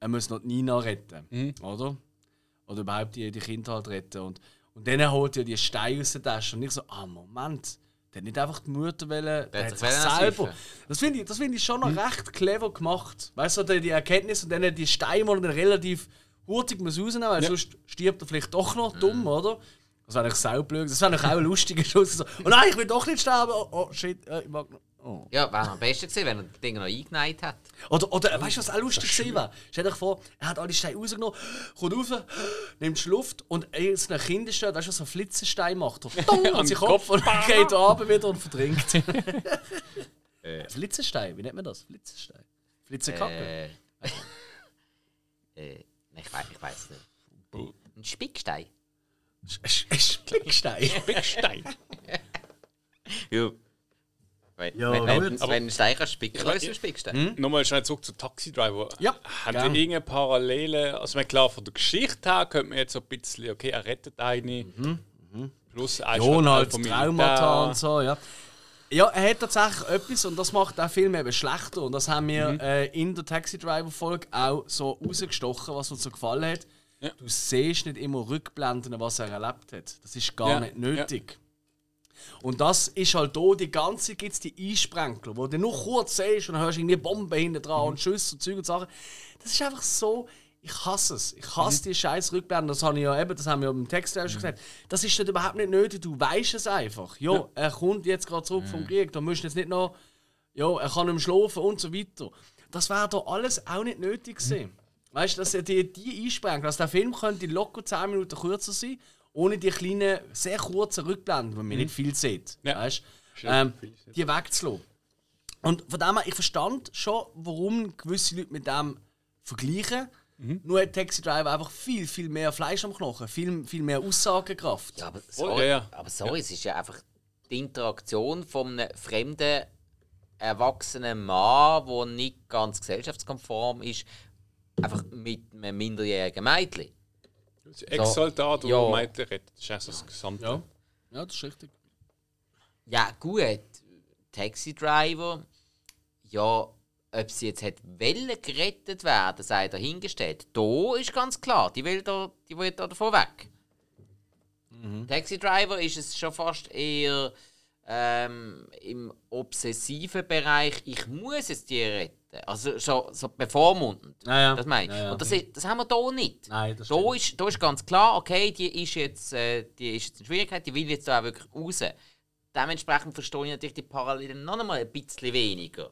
Er muss noch Nina retten, Mhm. oder? Oder überhaupt die, die Kinder halt retten. Und, und dann holt er die Steine aus der Tasche. Und ich so, ah, Moment. Der hat nicht einfach die Mutter wollen, der, hat sich selber. Das finde ich, das find ich schon noch recht clever gemacht. Weißt du, die, die Erkenntnis und dann die Steine mal dann relativ hurtig muss rausnehmen, weil Ja. sonst stirbt er vielleicht doch noch dumm, oder? Das wäre eigentlich saublöd. Das wäre auch ein lustiger Schuss. So, oh nein, ich will doch nicht sterben. Oh, oh shit, ich mag noch. Oh. Ja, wäre am besten gewesen, wenn er das Ding noch eingeneigt hat. Oder, oder weißt du, was auch lustig gewesen wäre? Stell dir vor, er hat alle Steine rausgenommen, kommt rauf, nimmt Luft und jetzt ein Kind ist da, weißt du, was so einen Flitzenstein macht. Er Dong, an seinen Kopf Kopf. und [LAUGHS] geht runter wieder und verdrinkt. [LAUGHS] Flitzenstein, wie nennt man das? Flitzenstein. Flitzenkacke. Äh, äh, ich weiß ich weiss nicht. Ein Spickstein. Ein Spickstein. Big Stein. [LAUGHS] Ja. Wenn, Ja, wenn, wenn, wenn ein Aber- ist es ein Spickstein. Nochmal schnell zurück zu Taxi Driver. Ja, Haben die irgendeine Parallele? Also, meine, klar, von der Geschichte her könnte man jetzt so ein bisschen, okay, er rettet eine. Plus, er ist Ja, und Teil halt vom Traumata und so, ja. Ja, er hat tatsächlich etwas und das macht den Film eben schlechter. Und das haben wir äh, in der Taxi Driver Folge auch so rausgestochen, was uns so gefallen hat. Ja. Du siehst nicht immer Rückblenden, was er erlebt hat. Das ist gar Ja, nicht nötig. Und das ist halt hier, die ganze gibt es die Einsprenkler, wo du nur kurz siehst und dann hörst du irgendwie Bomben hinten dran und Schüsse und Zeug und Sachen. Das ist einfach so, ich hasse es. Ich hasse die scheiß Rückblenden. Das, habe ich ja eben, das haben wir ja im Text auch schon gesagt. Das ist nicht überhaupt nicht nötig, du weißt es einfach. Ja, er kommt jetzt gerade zurück vom Krieg, da musst du jetzt nicht noch, ja, er kann nicht mehr schlafen und so weiter. Das wäre doch alles auch nicht nötig gewesen. Weißt du, dass er die, die einsprengt, dass der Film könnte locker 10 Minuten kürzer sein, ohne die kleinen, sehr kurzen Rückblenden, wo man nicht viel sieht. Ja. Weißt? Schön, Ähm, die wegzulassen. Und von dem her, ich verstand schon, warum gewisse Leute mit dem vergleichen. Nur hat Taxi Driver einfach viel, viel mehr Fleisch am Knochen, viel, viel mehr Aussagekraft. Ja, aber Oh, sorry, ja, ja. aber sorry es ist ja einfach die Interaktion von einem fremden, erwachsenen Mann, der nicht ganz gesellschaftskonform ist, einfach mit einem minderjährigen Mädchen. Ex-Soldat und Ja. Das ist eigentlich so das Gesamte. Ja. Ja, das ist richtig. Ja, gut. Taxi Driver, ja, ob sie jetzt hat wollen gerettet werden, sei dahingestellt. Da ist ganz klar, die will da, die will da davon weg. Taxi Driver ist es schon fast eher ähm, im obsessiven Bereich, ich muss es dir retten. Also so, so bevormundend. Ja, ja. Das meine ich. Ja. Und das, das haben wir hier nicht. Nein, das da ist, da ist ganz klar, okay, die ist jetzt, äh, die ist jetzt in Schwierigkeit, die will jetzt da auch wirklich raus. Dementsprechend verstehe ich natürlich die Parallelen noch einmal ein bisschen weniger.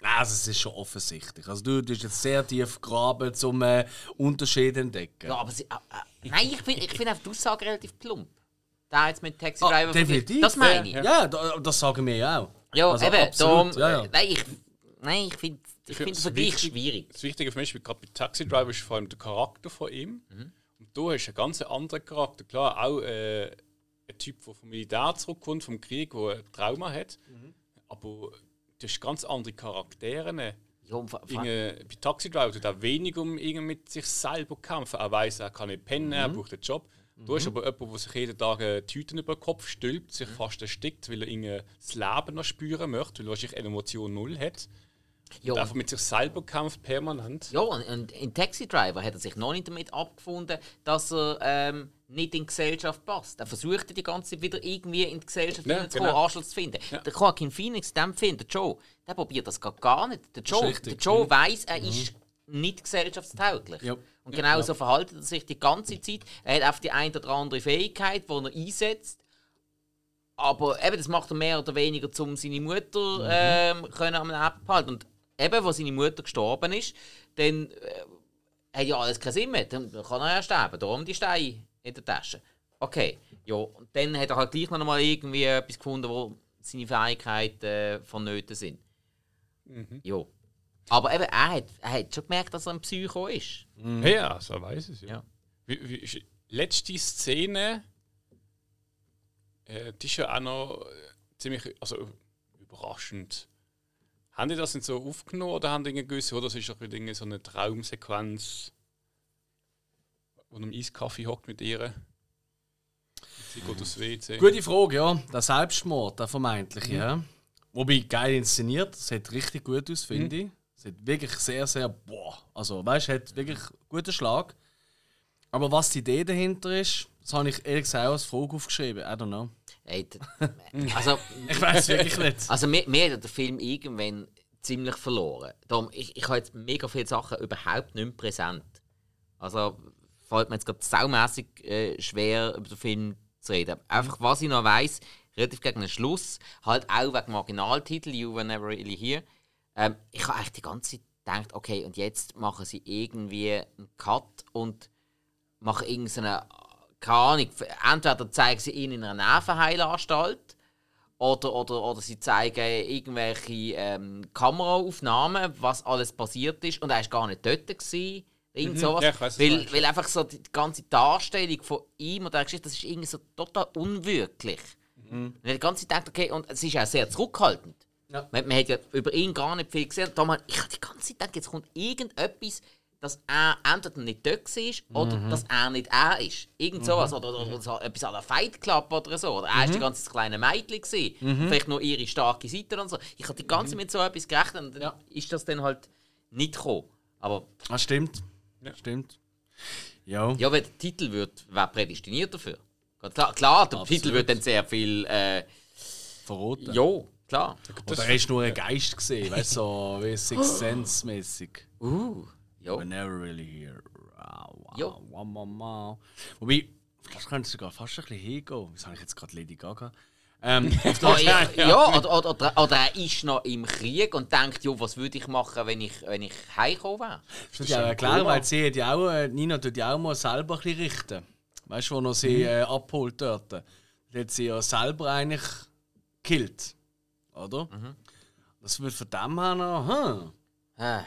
Also, es ist schon offensichtlich. Also, du hast jetzt sehr tief graben, um äh, Unterschiede zu entdecken. Ja, aber sie, äh, äh, nein, ich finde ich find einfach die Aussage relativ plump. Da jetzt mit Taxi Ah, Driver definitiv. Das meine ich. Ja, ja da, das sagen wir ja auch. Ja, Also, eben, absolut, darum, ja, ja. nein, ich, nein, ich finde ich find es Vergleich schwierig. Das Wichtige für mich, wie gerade bei Taxi Driver, ist vor allem der Charakter von ihm. Und du hast einen ganz anderen Charakter. Klar, auch äh, ein Typ, der vom Militär zurückkommt, vom Krieg, der ein Trauma hat. Aber du hast ganz andere Charaktere. Ja, Inge, bei Taxi Driver tut er wenig um mit sich selber kämpfen. Er weiß, er kann nicht pennen, er braucht einen Job. Du hast aber jemanden, der sich jeden Tag äh, Tüten über den Kopf stülpt, sich fast erstickt, weil er irgendwie das Leben noch spüren möchte, weil er wahrscheinlich eine Emotion null hat. ja, Und einfach mit sich selber kämpft, permanent. Ja, und und in Taxi Driver hat er sich noch nicht damit abgefunden, dass er ähm, nicht in die Gesellschaft passt. Er versucht die ganze Zeit wieder irgendwie in die Gesellschaft Ja, hineinzukommen, genau. Anschluss zu finden. Der Joaquin Phoenix, in dem Film, der Joe, der probiert das gar, nicht. Der Joe, der Joe weiss, er ist nicht gesellschaftstauglich. Ja. Und genau so verhaltet er sich die ganze Zeit. Er hat auf die eine oder andere Fähigkeit, die er einsetzt. Aber eben, das macht er mehr oder weniger, um seine Mutter ähm, können am Leben behalten. Und eben, als seine Mutter gestorben ist, dann äh, hat ja alles keinen Sinn mehr. Dann kann er ja sterben. Darum die Steine in der Tasche. Okay, ja. Und dann hat er halt gleich noch mal irgendwie etwas gefunden, wo seine Fähigkeiten äh, vonnöten sind. Ja. Aber eben, er hat, er hat schon gemerkt, dass er ein Psycho ist. Ja, so weiß es ja. Ja. Wie, wie letzte Szene, äh, die ist ja auch noch äh, ziemlich also, überraschend. Haben die das nicht so aufgenommen oder haben die gewusst, oder es ist doch wieder so eine Traumsequenz, wo er im Eiskaffee hockt mit ihr? Sie geht aufs WC. Gute Frage, ja. Der Selbstmord, der vermeintliche, ja. Wobei geil inszeniert, es sieht richtig gut aus, finde ich. Es sieht wirklich sehr, sehr, boah. Also, weißt du, hat wirklich einen guten Schlag. Aber was die Idee dahinter ist, das habe ich ehrlich gesagt auch als Frage aufgeschrieben. I don't know. Ey, d- [LAUGHS] also, Ich weiß wirklich nicht. also mir, mir hat der Film irgendwann ziemlich verloren. Darum, ich, ich habe jetzt mega viele Sachen überhaupt nicht mehr präsent. Also fällt mir jetzt gerade saumässig äh, schwer, über den Film zu reden. Einfach, was ich noch weiss, relativ gegen den Schluss, halt auch wegen dem Originaltitel, You Were Never Really Here, ähm, ich habe eigentlich die ganze Zeit gedacht, okay, und jetzt machen sie irgendwie einen Cut und machen irgendeine, keine Ahnung, entweder zeigen sie ihn in einer Nervenheilanstalt oder, oder, oder sie zeigen irgendwelche ähm, Kameraaufnahmen, was alles passiert ist und er war gar nicht dort. Gewesen. Irgend sowas. Mhm. Ja, ich weiss, was du weil, weil einfach so die ganze Darstellung von ihm und der Geschichte, das ist irgendwie so total unwirklich. Und ich habe die ganze Zeit gedacht, okay, und es ist auch sehr zurückhaltend. Ja. Man, man hat ja über ihn gar nicht viel gesehen. Da man, ich habe die ganze Zeit gedacht, jetzt kommt irgendetwas, dass er entweder nicht dort war oder dass er nicht er ist. Irgend sowas. Oder, oder, oder so etwas an der Fight Club oder so. Oder er war die ganze das kleine Mädchen. Gewesen. Vielleicht nur ihre starke Seite und so. Ich habe die ganze Zeit mit so etwas gerechnet und dann Ja. ist das dann halt nicht gekommen. Aber Ah, stimmt. Stimmt. Ja. ja, weil der Titel wird, wäre prädestiniert dafür. Klar, klar der Absolut. Titel wird dann sehr viel. Äh, Verroten. ja, klar. Oder er ist nur ein Geist gesehen, weißt du, so wie Sixth [GASPS] Sense mäßig. Uh, ja. We're never really here. Wow, wow, Ja. wow, wow, wow. Wobei, das könnte sogar fast ein bisschen hingehen. Wieso habe ich jetzt gerade Lady Gaga? Ähm, [LAUGHS] Oh, ja, [LAUGHS] ja, oder, oder, oder, oder er ist noch im Krieg und denkt, jo, was würde ich machen, wenn ich, wenn ich heimgekommen wäre? Das ich auch erklären, weil sie hat ja auch, äh, Nina tut ja auch mal selber ein bisschen richten. Weißt du, wo noch sie äh, abholt dort. Da hat sie ja selber eigentlich gekillt. Oder? Das würde von dem her noch, hm, Ah,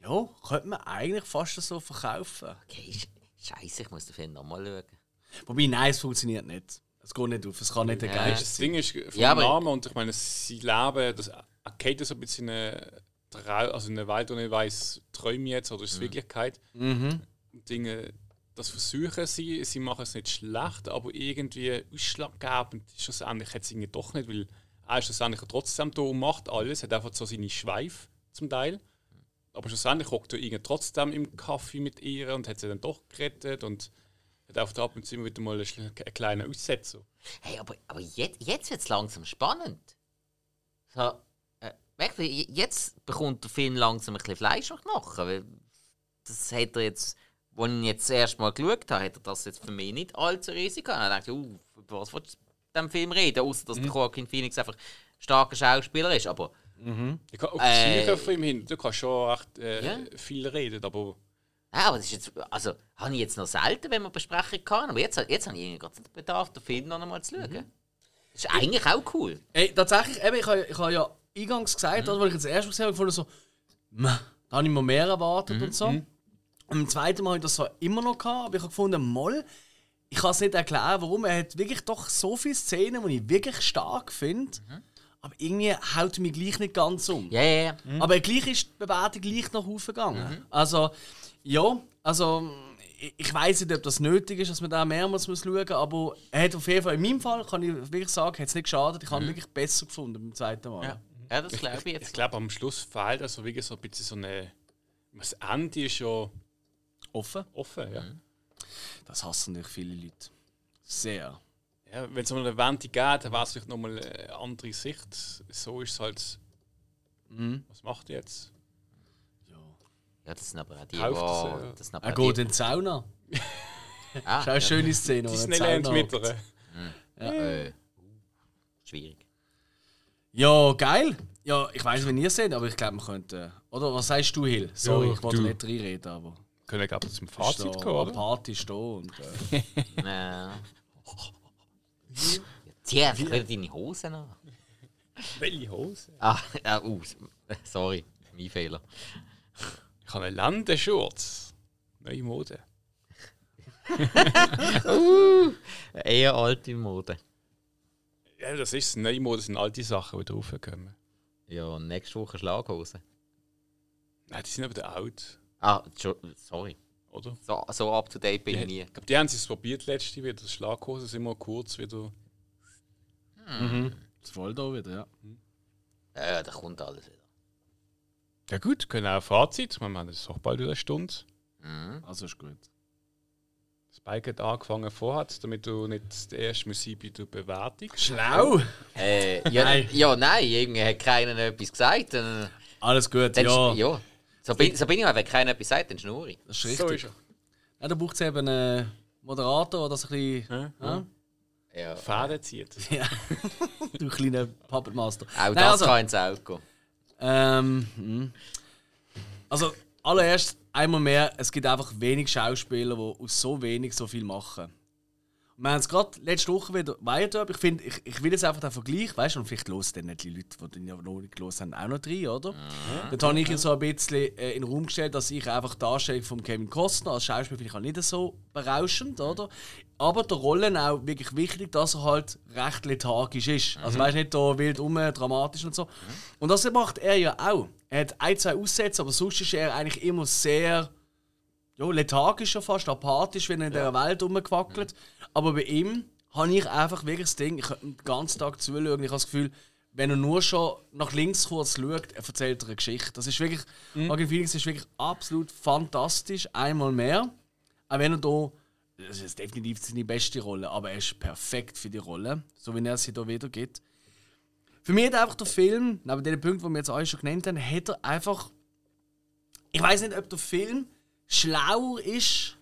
ja, könnte man eigentlich fast so verkaufen. okay, Sch- Scheiße, ich muss den Film nochmal schauen. Wobei, nein, es funktioniert nicht. Es geht nicht auf, es kann nicht der Ja. Geist Das sein. Ding ist vom Ja, aber- Namen und ich meine, sie leben, das Arcade so ein bisschen eine, Trau also eine Welt, wo ich weiss, träume ich jetzt oder ist es Wirklichkeit. Mhm. Dinge, das versuchen sie, sie machen es nicht schlecht, aber irgendwie ausschlaggebend ist das eigentlich jetzt irgendwie doch nicht, weil er ist schlussendlich trotzdem da und macht alles, hat einfach so seine Schweif zum Teil. Aber schlussendlich hockt er trotzdem im Kaffee mit ihr und hat sie dann doch gerettet und hat da ab und wieder mal einen, kleinen Aussetzer. Hey, aber, aber jetzt, jetzt wird es langsam spannend. So, äh, jetzt bekommt der Film langsam ein bisschen Fleisch und das hat er jetzt, als ich ihn jetzt das erste Mal geschaut habe, hat er das jetzt für mich nicht allzu riesig gehabt. Ich dachte, uh, was willst du diesem Film reden? Außer dass der Joaquin Phoenix einfach ein starker Schauspieler ist. Aber Ich kann, Äh, ihm hin, du kannst schon echt äh, Ja. viel reden, aber Ja, aber das ist jetzt, also, habe ich jetzt noch selten, wenn man besprechen kann. Aber jetzt, jetzt habe ich gerade den Bedarf, den Film noch einmal zu schauen. Das ist eigentlich auch cool. Ey, tatsächlich, eben, ich habe ich habe ja eingangs gesagt, oder, weil ich das erste Mal gesehen habe, gefunden so, «Meh, da habe ich mir mehr erwartet und so. Und im zweiten Mal habe ich das so immer noch gehabt, aber ich habe gefunden, Moll, ich kann es nicht erklären, warum. Er hat wirklich doch so viele Szenen, die ich wirklich stark finde. Aber irgendwie haut er mich gleich nicht ganz um. Ja, ja, ja. Aber gleich ist die Bewertung gleich nach oben gegangen. Also, ja, also ich, ich weiß nicht, ob das nötig ist, dass man da mehrmals muss schauen muss, aber er hat auf jeden Fall, in meinem Fall, kann ich wirklich sagen, hat es nicht geschadet. Ich habe ihn wirklich besser gefunden beim zweiten Mal. Ja, ja das glaube ich ich jetzt. glaube, am Schluss fehlt also wirklich so ein bisschen so eine. Das Ende ist ja Offen. offen, ja. Das hassen natürlich viele Leute. Sehr. ja Wenn es um eine Wende geht, dann wäre es vielleicht nochmal eine andere Sicht. So ist es halt. Was macht ihr jetzt? Ja, das sind aber auch die, Kauft es, wo- ja. das sind aber Er auch geht die, in die Sauna. [LAUGHS] ah, Das ist auch eine schöne Szene. die Sauna mit hockt. ihr. äh, schwierig. Ja, geil. Ja, ich weiß, wenn ihr seht, aber ich glaube, wir könnten. Oder was sagst du, Hill? Sorry, Ja, ich wollte nicht reinreden, aber. Können wir zum Fazit da kommen, oder? Party stehen und. Äh, [LAUGHS] Äh. Zieh einfach wieder deine Hosen an. Welche Hose? Ah, ah uh, sorry, mein Fehler. Ich habe einen Landeshurz. Neue Mode. [LAUGHS] Eher alte Mode. Ja, das ist. Neue Mode sind alte Sachen, die draufkommen. Ja, nächste Woche Schlaghose. Nein, die sind aber der alt, Ah, sorry. oder? So, so up to date bin ich nie. Ich glaube, die haben es probiert letzte wieder. Das Schlaghosen sind immer kurz wieder. Das voll da wieder, ja. Ja, da kommt alles wieder. Ja gut, können auch Fazit. Wir haben jetzt auch bald wieder eine Stunde. Also ist gut. Spike hat angefangen vorhat, damit du nicht der erste musst sein bei der Bewertung. Schlau! Äh, ja, Nein. ja, nein, irgendwie hat keiner etwas gesagt. Dann, Alles gut, dann ja. ja. So, bin, so bin ich auch, wenn keiner etwas sagt, dann schnurre ich. Das ist So richtig. ist er. Ja, da braucht es eben einen Moderator, der das ein bisschen. Ja. Ja? Ja. Fäden zieht. [LAUGHS] Ja. du kleiner Puppet Master. Auch Nein, das also, kann ins Auge gehen. Ähm, hm. also, allererst einmal mehr, es gibt einfach wenig Schauspieler, die aus so wenig so viel machen. Wir haben es gerade letzte Woche wieder weiter. Ich finde, ich, ich will jetzt einfach den Vergleich, weißt du, und vielleicht hören dann die Leute, die den ja noch nicht gehört haben, auch noch rein, oder? Dort habe ich ja so ein bisschen äh, in den Raum gestellt, dass ich einfach die Darstellung von Kevin Costner als Schauspieler finde ich auch nicht so berauschend, oder? Aber der Rollen auch wirklich wichtig, dass er halt recht lethargisch ist. Also weißt du, nicht da wild um, dramatisch und so. Und das macht er ja auch. Er hat ein, zwei Aussätze, aber sonst ist er eigentlich immer sehr ja, lethargisch schon fast, apathisch, wenn er in dieser Welt rumgewackelt. Aber bei ihm habe ich einfach wirklich das Ding, ich könnte den ganzen Tag zuschauen. Ich habe das Gefühl, wenn er nur schon nach links kurz schaut, er erzählt eine Geschichte. Das ist wirklich, mhm. Joaquin Phoenix ist wirklich absolut fantastisch, einmal mehr. Auch wenn er da, das ist definitiv seine beste Rolle, aber er ist perfekt für die Rolle, so wie er sie hier wiedergibt. Für mich hat einfach der Film, neben den Punkten, die wir jetzt alle schon genannt haben, hat er einfach. Ich weiß nicht, ob der Film schlauer ist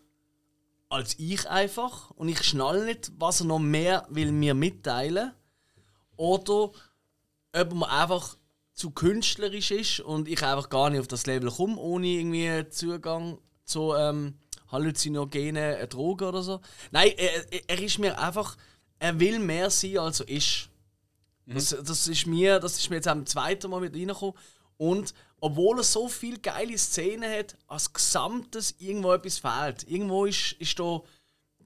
als ich einfach und ich schnall nicht, was er noch mehr will mir mitteilen oder ob er einfach zu künstlerisch ist und ich einfach gar nicht auf das Level komme, ohne irgendwie Zugang zu ähm, halluzinogenen Drogen oder so. Nein, er, er- ist mir einfach, er will mehr sein, als er ist. Das, das, ist mir, das ist mir jetzt am zweiten Mal wieder reingekommen. Und obwohl er so viele geile Szenen hat, als Gesamtes irgendwo etwas fehlt. Irgendwo ist, ist da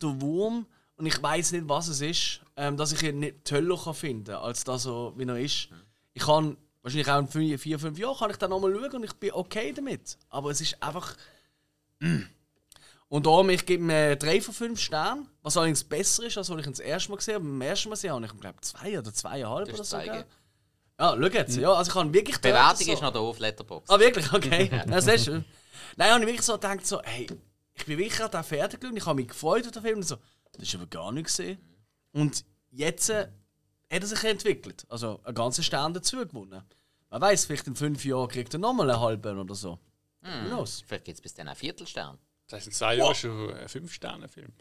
der Wurm und ich weiß nicht, was es ist, ähm, dass ich ihn nicht toller kann finden kann, als das, so, wie er ist. Ich kann wahrscheinlich auch in vier, vier fünf Jahren kann ich dann nochmal schauen und ich bin okay damit. Aber es ist einfach. Und darum, ich gebe mir 3 von 5 Sternen, was allerdings besser ist, als was ich ihn das erste Mal gesehen habe. Beim ersten Mal gesehen habe ich, glaube zwei oder zweieinhalb Du oder hast so. Ja, schau jetzt. Ja, also ich habe wirklich Die Bewertung so- ist noch da auf Letterboxd. Ah, wirklich? Okay. [LAUGHS] Das ist schön. Nein, ich habe wirklich so gedacht, so, hey, ich bin wirklich an fertig geschaut, ich habe mich gefreut auf den Film und so, das ist aber gar nicht gesehen. Und jetzt äh, hat er sich entwickelt. Also einen ganzen Stern dazu gewonnen. Man weiß, vielleicht in fünf Jahren kriegt er nochmal einen halben oder so. Who knows? Vielleicht gibt es bis dann einen Viertelstern. Das heißt, in zwei Jahren schon ein Fünf-Sterne-Film.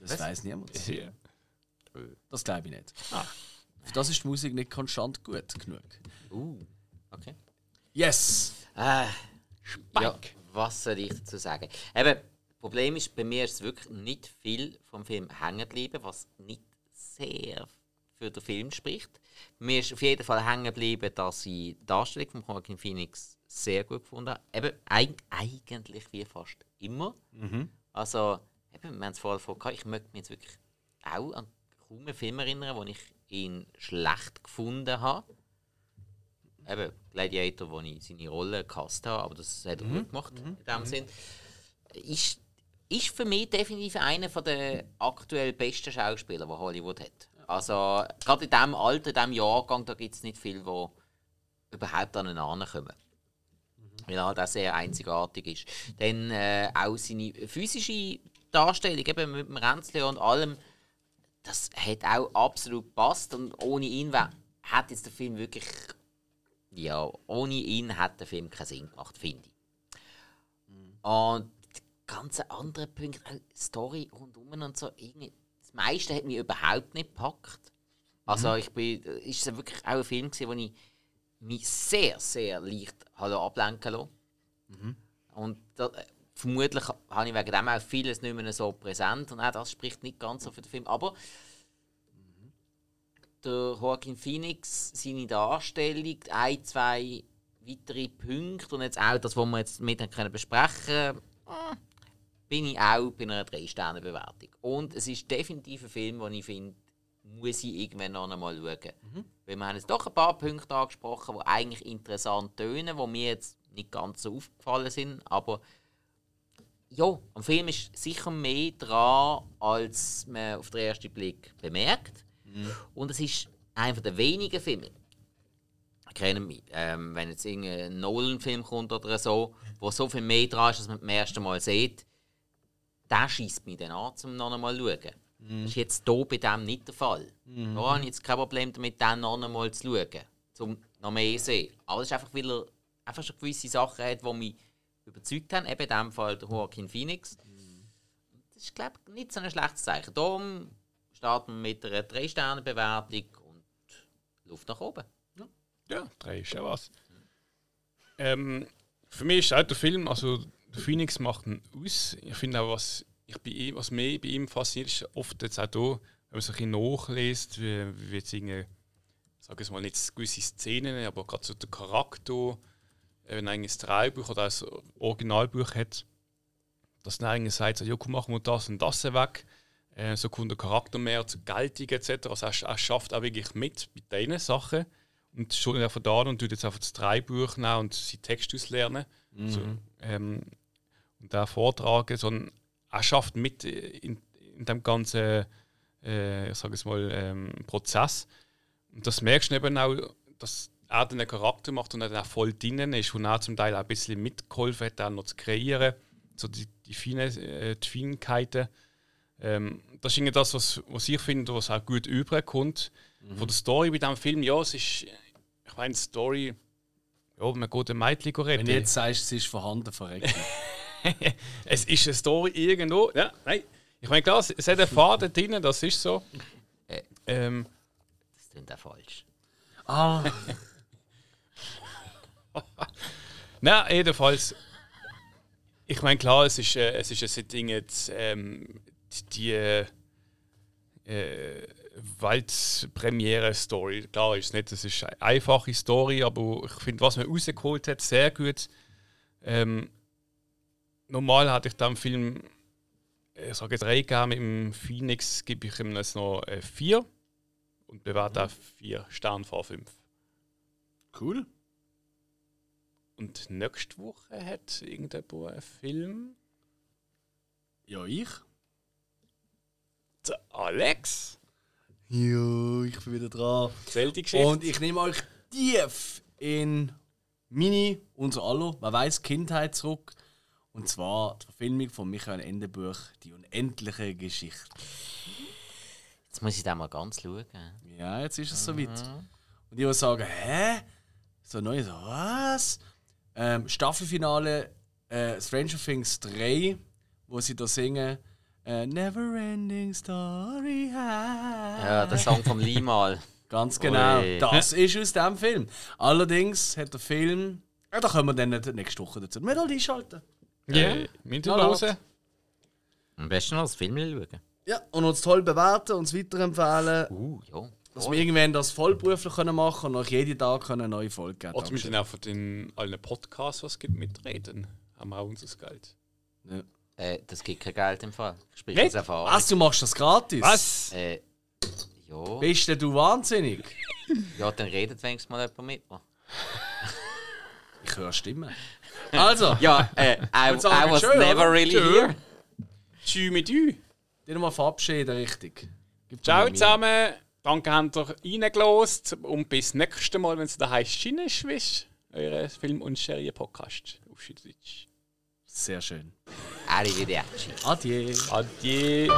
Das weiß niemand. Ja. Das glaube ich nicht. Für das ist die Musik nicht konstant gut genug. Uh, okay. Yes! Äh, ja, was soll ich dazu sagen? Eben, das Problem ist, bei mir ist es wirklich nicht viel vom Film hängen geblieben, was nicht sehr für den Film spricht. Mir ist auf jeden Fall hängen geblieben, dass ich die Darstellung von Joaquin Phoenix sehr gut gefunden habe. Eben, eig eigentlich wie fast immer. Also, eben, wir haben es vorher davon gehabt, ich möchte mich jetzt wirklich auch an kaum einen Film erinnern, wo ich ihn schlecht gefunden habe eben Gladiator, wo ich seine Rolle gehasst habe, aber das hat er gut gemacht in dem Sinn. Ist, ist für mich definitiv einer der aktuell besten Schauspieler, die Hollywood hat. Also gerade in diesem Alter, in diesem Jahrgang, da gibt es nicht viele, die überhaupt an ihn kommen. Weil er sehr einzigartig ist. Dann äh, auch seine physische Darstellung, eben mit dem Ränzli und allem, das hat auch absolut gepasst. Und ohne ihn hat jetzt der Film wirklich. Ja, ohne ihn hat der Film keinen Sinn gemacht, finde ich. Und die ganzen anderen Punkte, auch Story rundum und so, irgendwie, das meiste hat mich überhaupt nicht gepackt. Also, ich bin. Ist es wirklich auch ein Film, gewesen, wo ich mich sehr, sehr leicht habe ablenken lassen. Und da, vermutlich habe ich wegen dem auch vieles nicht mehr so präsent und auch das spricht nicht ganz so für den Film. Aber der Joaquin Phoenix, seine Darstellung, ein, zwei weitere Punkte und jetzt auch das, was wir jetzt mit können besprechen können, bin ich auch bei einer 3-Sterne-Bewertung. Und es ist definitiv ein Film, den ich finde, muss ich irgendwann noch einmal schauen. Mhm. Weil wir haben jetzt doch ein paar Punkte angesprochen, die eigentlich interessant tönen, die mir jetzt nicht ganz so aufgefallen sind, aber ja, am Film ist sicher mehr dran, als man auf den ersten Blick bemerkt. Mhm. Und es ist einer der wenigen Filme, kennen mich, ähm, wenn jetzt irgendein Nolan-Film kommt oder so, wo so viel mehr dran ist, als man beim ersten Mal sieht, der schießt mich dann an, um noch einmal zu schauen. Mhm. Das ist jetzt hier bei dem nicht der Fall. Mhm. Da habe ich jetzt kein Problem damit, den noch einmal zu schauen, um noch mehr zu sehen. Aber es ist einfach, weil er einfach schon gewisse Sachen hat, die mich überzeugt haben. Eben in dem Fall Joaquin Phoenix. Das ist, glaube ich, nicht so ein schlechtes Zeichen. Darum starten wir mit einer 3-Sterne-Bewertung und Luft nach oben. Ja, ja 3 ist ja was. Ähm, für mich ist auch der Film, also der Phoenix macht ihn aus. Ich finde auch, was, ich bei ihm, was mich bei ihm fasziniert, ist oft jetzt auch da, wenn man sich ein nachliest, wie, wie jetzt irgendwie, sage ich mal, nicht gewisse Szenen, aber gerade so der Charakter, wenn ein Drehbuch oder ein Originalbuch hat, dass er eigentlich sagt, so, ja, komm, machen wir das und das weg. Äh, so kommt der Charakter mehr zur Geltung etc. Also er, er schafft auch wirklich mit bei diesen Sachen und schon einfach da und tut jetzt einfach das Drehbuch nehmen und seinen Text auslernen. Mhm. So, ähm, und da vortragen, sondern er schafft mit in, in dem ganzen äh, ich sage es mal, ähm, Prozess. Und das merkst du eben auch, dass er den Charakter macht und er dann auch voll drinnen ist und er zum Teil auch ein bisschen mitgeholfen hat, auch noch zu kreieren, so die, die, Feine, äh, die Feinheiten. Ähm, das ist irgendwie das, was, was ich finde, was auch gut überkommt. Mhm. Von der Story bei diesem Film, ja, es ist, ich meine, die Story, ja, man geht ein Mädchen retten. Wenn du jetzt sagst, es ist vorhanden, verreckt. [LAUGHS] es ist eine Story irgendwo, ja, nein. Ich meine, klar, es hat einen Faden drin, das ist so. Äh, ähm, das klingt auch falsch. Ah. [LAUGHS] Nein, jedenfalls. Ich meine, klar, es ist, äh, es ist ein Setting jetzt, ähm, die äh, Waldpremiere-Story. Klar ist es nicht, es ist eine einfache Story, aber ich finde, was man rausgeholt hat, sehr gut. Ähm, normal hatte ich dann Film, ich sage jetzt drei gegeben, im Phoenix gebe ich ihm jetzt noch äh, vier und bewerte mhm. vier Sterne vor fünf. Cool. Und nächste Woche hat irgendjemand einen Film. Ja, ich. Der Alex. Ja, ich bin wieder dran. Erzähl die Geschichte. Und ich nehme euch tief in Mini, unser Allo, man weiß Kindheit zurück. Und zwar die Verfilmung von Michael Endebuch, Die unendliche Geschichte. Jetzt muss ich da mal ganz schauen. Ja, jetzt ist es mhm. soweit. Und ich würde sagen, hä? So neu, so was? Ähm, Staffelfinale äh, Stranger Things 3, wo sie da singen äh, Never Ending Story High. Ja, der Song vom Limal. Ganz genau. Ui. Das ist aus dem Film. Allerdings hat der Film. Ja, da können wir dann nächste Woche dazu mit einschalten. Ja, yeah. mit hören. Am besten noch das Film schauen. Ja, und uns toll bewerten, uns weiterempfehlen. Uh, ja. Dass wir irgendwann das vollberuflich können machen und nach jedem Tag eine neue Folge geben Oder zumindest auch von den allen Podcasts, was es gibt, mitreden. Haben wir auch unser Geld. Ja. Äh, das gibt kein Geld im Fall. Sprich aus Erfahrung. Was, du machst das gratis? Was? Äh, ja. Bist denn du wahnsinnig? [LAUGHS] ja, dann redet wenigstens mal jemand mit mir. [LAUGHS] ich höre Stimmen. Also. [LAUGHS] ja, äh, I, I was schön, never oder? really schön. here. Tschüss mit euch. Dir mal verabschieden, richtig. Gib Ciao zusammen. Danke, habt ihr reingelost und bis nächstes Mal, wenn es da heißt Schineschwisch, eure Film- und Serie-Podcast auf Schweizerdeutsch. Sehr schön. Arrivederci. Adieu. Adieu.